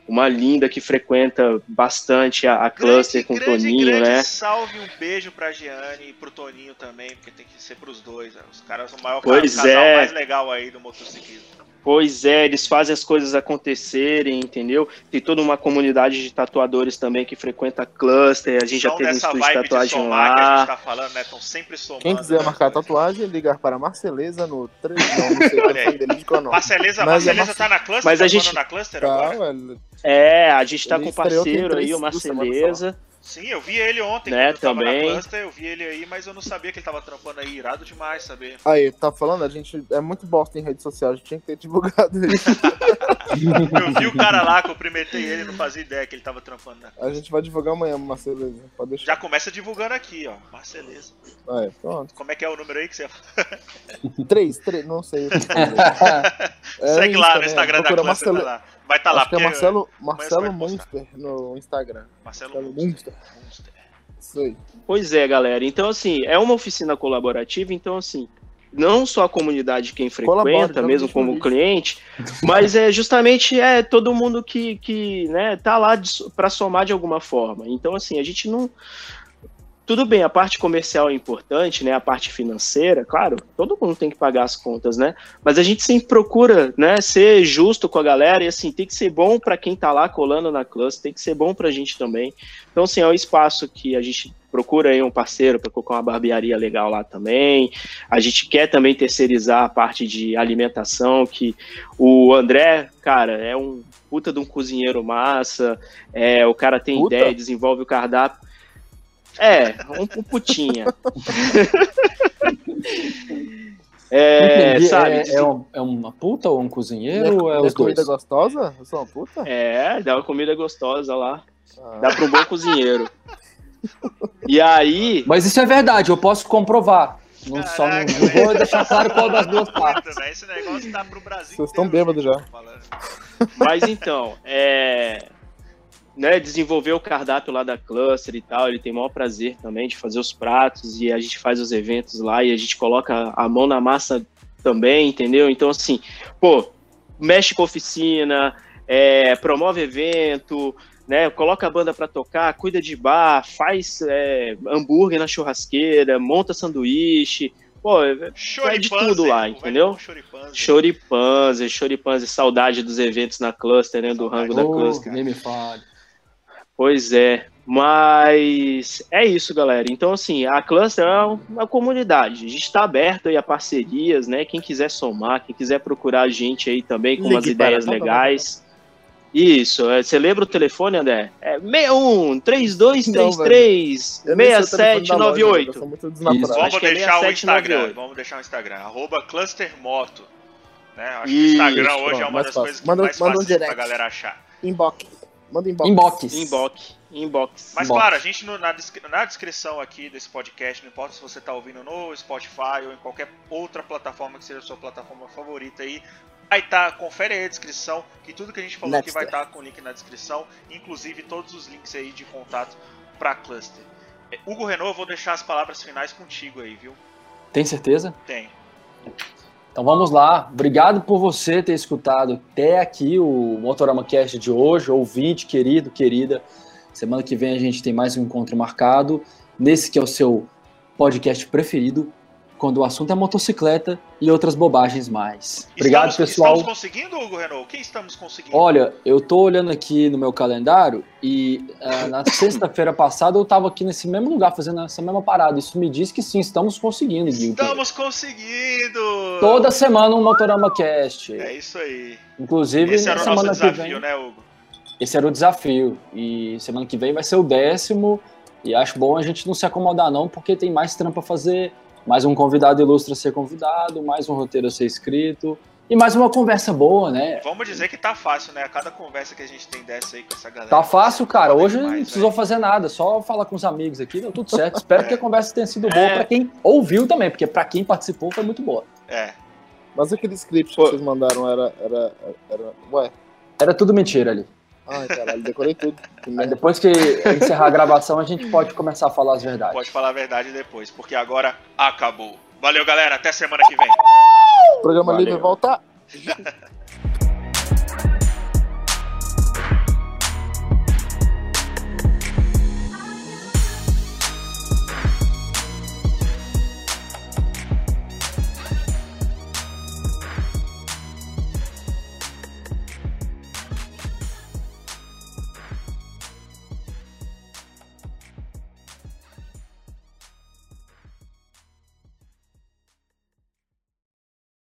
uma linda que frequenta bastante a, a cluster com o grande, Toninho, grande né? salve, um beijo pra Giane e pro Toninho também, porque tem que ser pros dois. né? Os caras são o maior Pois casal é. mais legal aí do motociclismo. Pois é, eles fazem as coisas acontecerem, entendeu? Tem toda uma comunidade de tatuadores também que frequenta cluster, a gente já São teve um estúdio de vibe de tatuagem somar que a lá. gente tá falando, né? Estão sempre somando. Quem quiser né? marcar tatuagem, ligar para Marceleza no 3. Não, não sei o Olha qual não. Marceleza, Mas é Marceleza Marce- tá na cluster? Mas tá a gente- na cluster Tá, agora? velho. É, a gente tá Ele com um parceiro aí, o Marceleza. Sim, eu vi ele ontem, Né, também. cluster, eu vi ele aí, mas eu não sabia que ele tava trampando aí, irado demais saber. Aí, tá falando? A gente é muito bosta em rede social, a gente tinha que ter divulgado isso. *laughs* Eu vi o cara lá, cumprimentei ele, não fazia ideia que ele tava trampando na A gente vai divulgar amanhã, Marceleza. Pode deixar. Já começa divulgando aqui, ó. Marceleza. Aí, pronto. Como é que é o número aí que você *laughs* Três, três, não sei. *laughs* É Segue lá no né? Instagram da cluster, lá. Vai estar lá, Acho que é porque... Marcelo, amanhã Marcelo postar. Munster no Instagram. Marcelo Marcelo Munster. Munster. Munster. Isso aí. Pois é, galera. Então, assim, é uma oficina colaborativa, então, assim, não só a comunidade quem Colabora, frequenta, joga mesmo como lixo. cliente, mas é justamente é todo mundo que, que né, tá lá para somar de alguma forma. Então, assim, a gente não. Tudo bem, a parte comercial é importante, né? A parte financeira, claro, todo mundo tem que pagar as contas, né? Mas a gente sempre procura, né, ser justo com a galera e assim, tem que ser bom para quem tá lá colando na classe, tem que ser bom pra gente também. Então, assim, é um espaço que a gente procura aí um parceiro para colocar uma barbearia legal lá também. A gente quer também terceirizar a parte de alimentação, que o André, cara, é um puta de um cozinheiro massa, é, o cara tem Puta? ideia, desenvolve o cardápio. É, um, um putinha. *laughs* é, Entendi, sabe? é, é um- é uma puta ou um cozinheiro ou é os dois? comida gostosa? Eu sou uma puta? É, dá uma comida gostosa lá. Ah. Dá para um bom cozinheiro. E aí, Mas isso é verdade, eu posso comprovar. Não, só não, Caraca, não vou deixar claro qual das duas partes. Esse negócio tá pro Brasil Vocês estão bêbados já. falando. Mas então, é, né, desenvolver o cardápio lá da Cluster e tal, ele tem o maior prazer também de fazer os pratos e a gente faz os eventos lá e a gente coloca a mão na massa também, entendeu? Então, assim, pô, mexe com oficina, é, promove evento, né, coloca a banda pra tocar, cuida de bar, faz é, hambúrguer na churrasqueira, monta sanduíche, pô, Choripanze, tudo lá, entendeu? bom choripanze. choripanze, choripanze, saudade dos eventos na Cluster, né, do Saudade. rango da Oh, Cluster. nem me fale. Pois é, mas é isso, galera. Então, assim, a Cluster é uma comunidade. A gente está aberto aí a parcerias, né? Quem quiser somar, quem quiser procurar a gente aí também com Ligue umas ideias para- legais. Isso, é, você lembra o telefone, André? É 61 3233 Eu nem sei o telefone da loja, eu 6798. sou muito desnaturado. Isso. Vamos Acho que é deixar o 6798. Instagram, vamos deixar o Instagram, arroba clustermoto. Né? Acho que o Isso, Instagram hoje pronto, é uma das fácil. coisas que Manda- mais manda um fácil pra direct. galera achar. Inbox. Manda inbox. Inbox. Inbox, inbox. Mas Bom. claro, a gente no- na, descri- na descrição aqui desse podcast, não importa se você está ouvindo no Spotify ou em qualquer outra plataforma que seja a sua plataforma favorita aí, vai estar, confere aí a descrição, que tudo que a gente falou aqui vai Napster. estar com o link na descrição, inclusive todos os links aí de contato para Cluster. É, Hugo Renault, eu vou deixar as palavras finais contigo aí, viu? Tem certeza? Tem. Então vamos lá. Obrigado por você ter escutado até aqui o Motorama Cast de hoje, ouvinte querido, querida. Semana que vem a gente tem mais um encontro marcado, nesse que é o seu podcast preferido, quando o assunto é motocicleta e outras bobagens mais. Obrigado, estamos, pessoal. Estamos conseguindo, Hugo Renault? O que estamos conseguindo? Olha, eu tô olhando aqui no meu calendário e ah, na *laughs* sexta-feira passada eu tava aqui nesse mesmo lugar fazendo essa mesma parada. Isso me diz que sim, estamos conseguindo, Gui. Estamos conseguindo! Toda semana um Motorama Cast. É isso aí. Inclusive, Esse era o nosso desafio, vem. né, Hugo? Esse era o desafio. E semana que vem vai ser o décimo. E acho bom a gente não se acomodar, não, porque tem mais trampo a fazer. Mais um convidado ilustre a ser convidado, mais um roteiro a ser escrito. E mais uma conversa boa, né? Vamos dizer que tá fácil, né? A cada conversa que a gente tem dessa aí com essa galera. Tá fácil, cara. Hoje não demais, precisou velho. fazer nada, só falar com os amigos aqui, deu tudo certo. *laughs* Espero que a conversa tenha sido boa É. pra quem ouviu também, porque pra quem participou foi muito boa. É. Mas aquele script Pô. que vocês mandaram era, era, era. Ué. Era tudo mentira ali. Ai, caralho, decorei tudo. *laughs* Aí depois que encerrar a gravação, a gente pode começar a falar as verdades. Pode falar a verdade depois, porque agora acabou. Valeu, galera. Até semana que vem. Programa Valeu. livre volta. *laughs*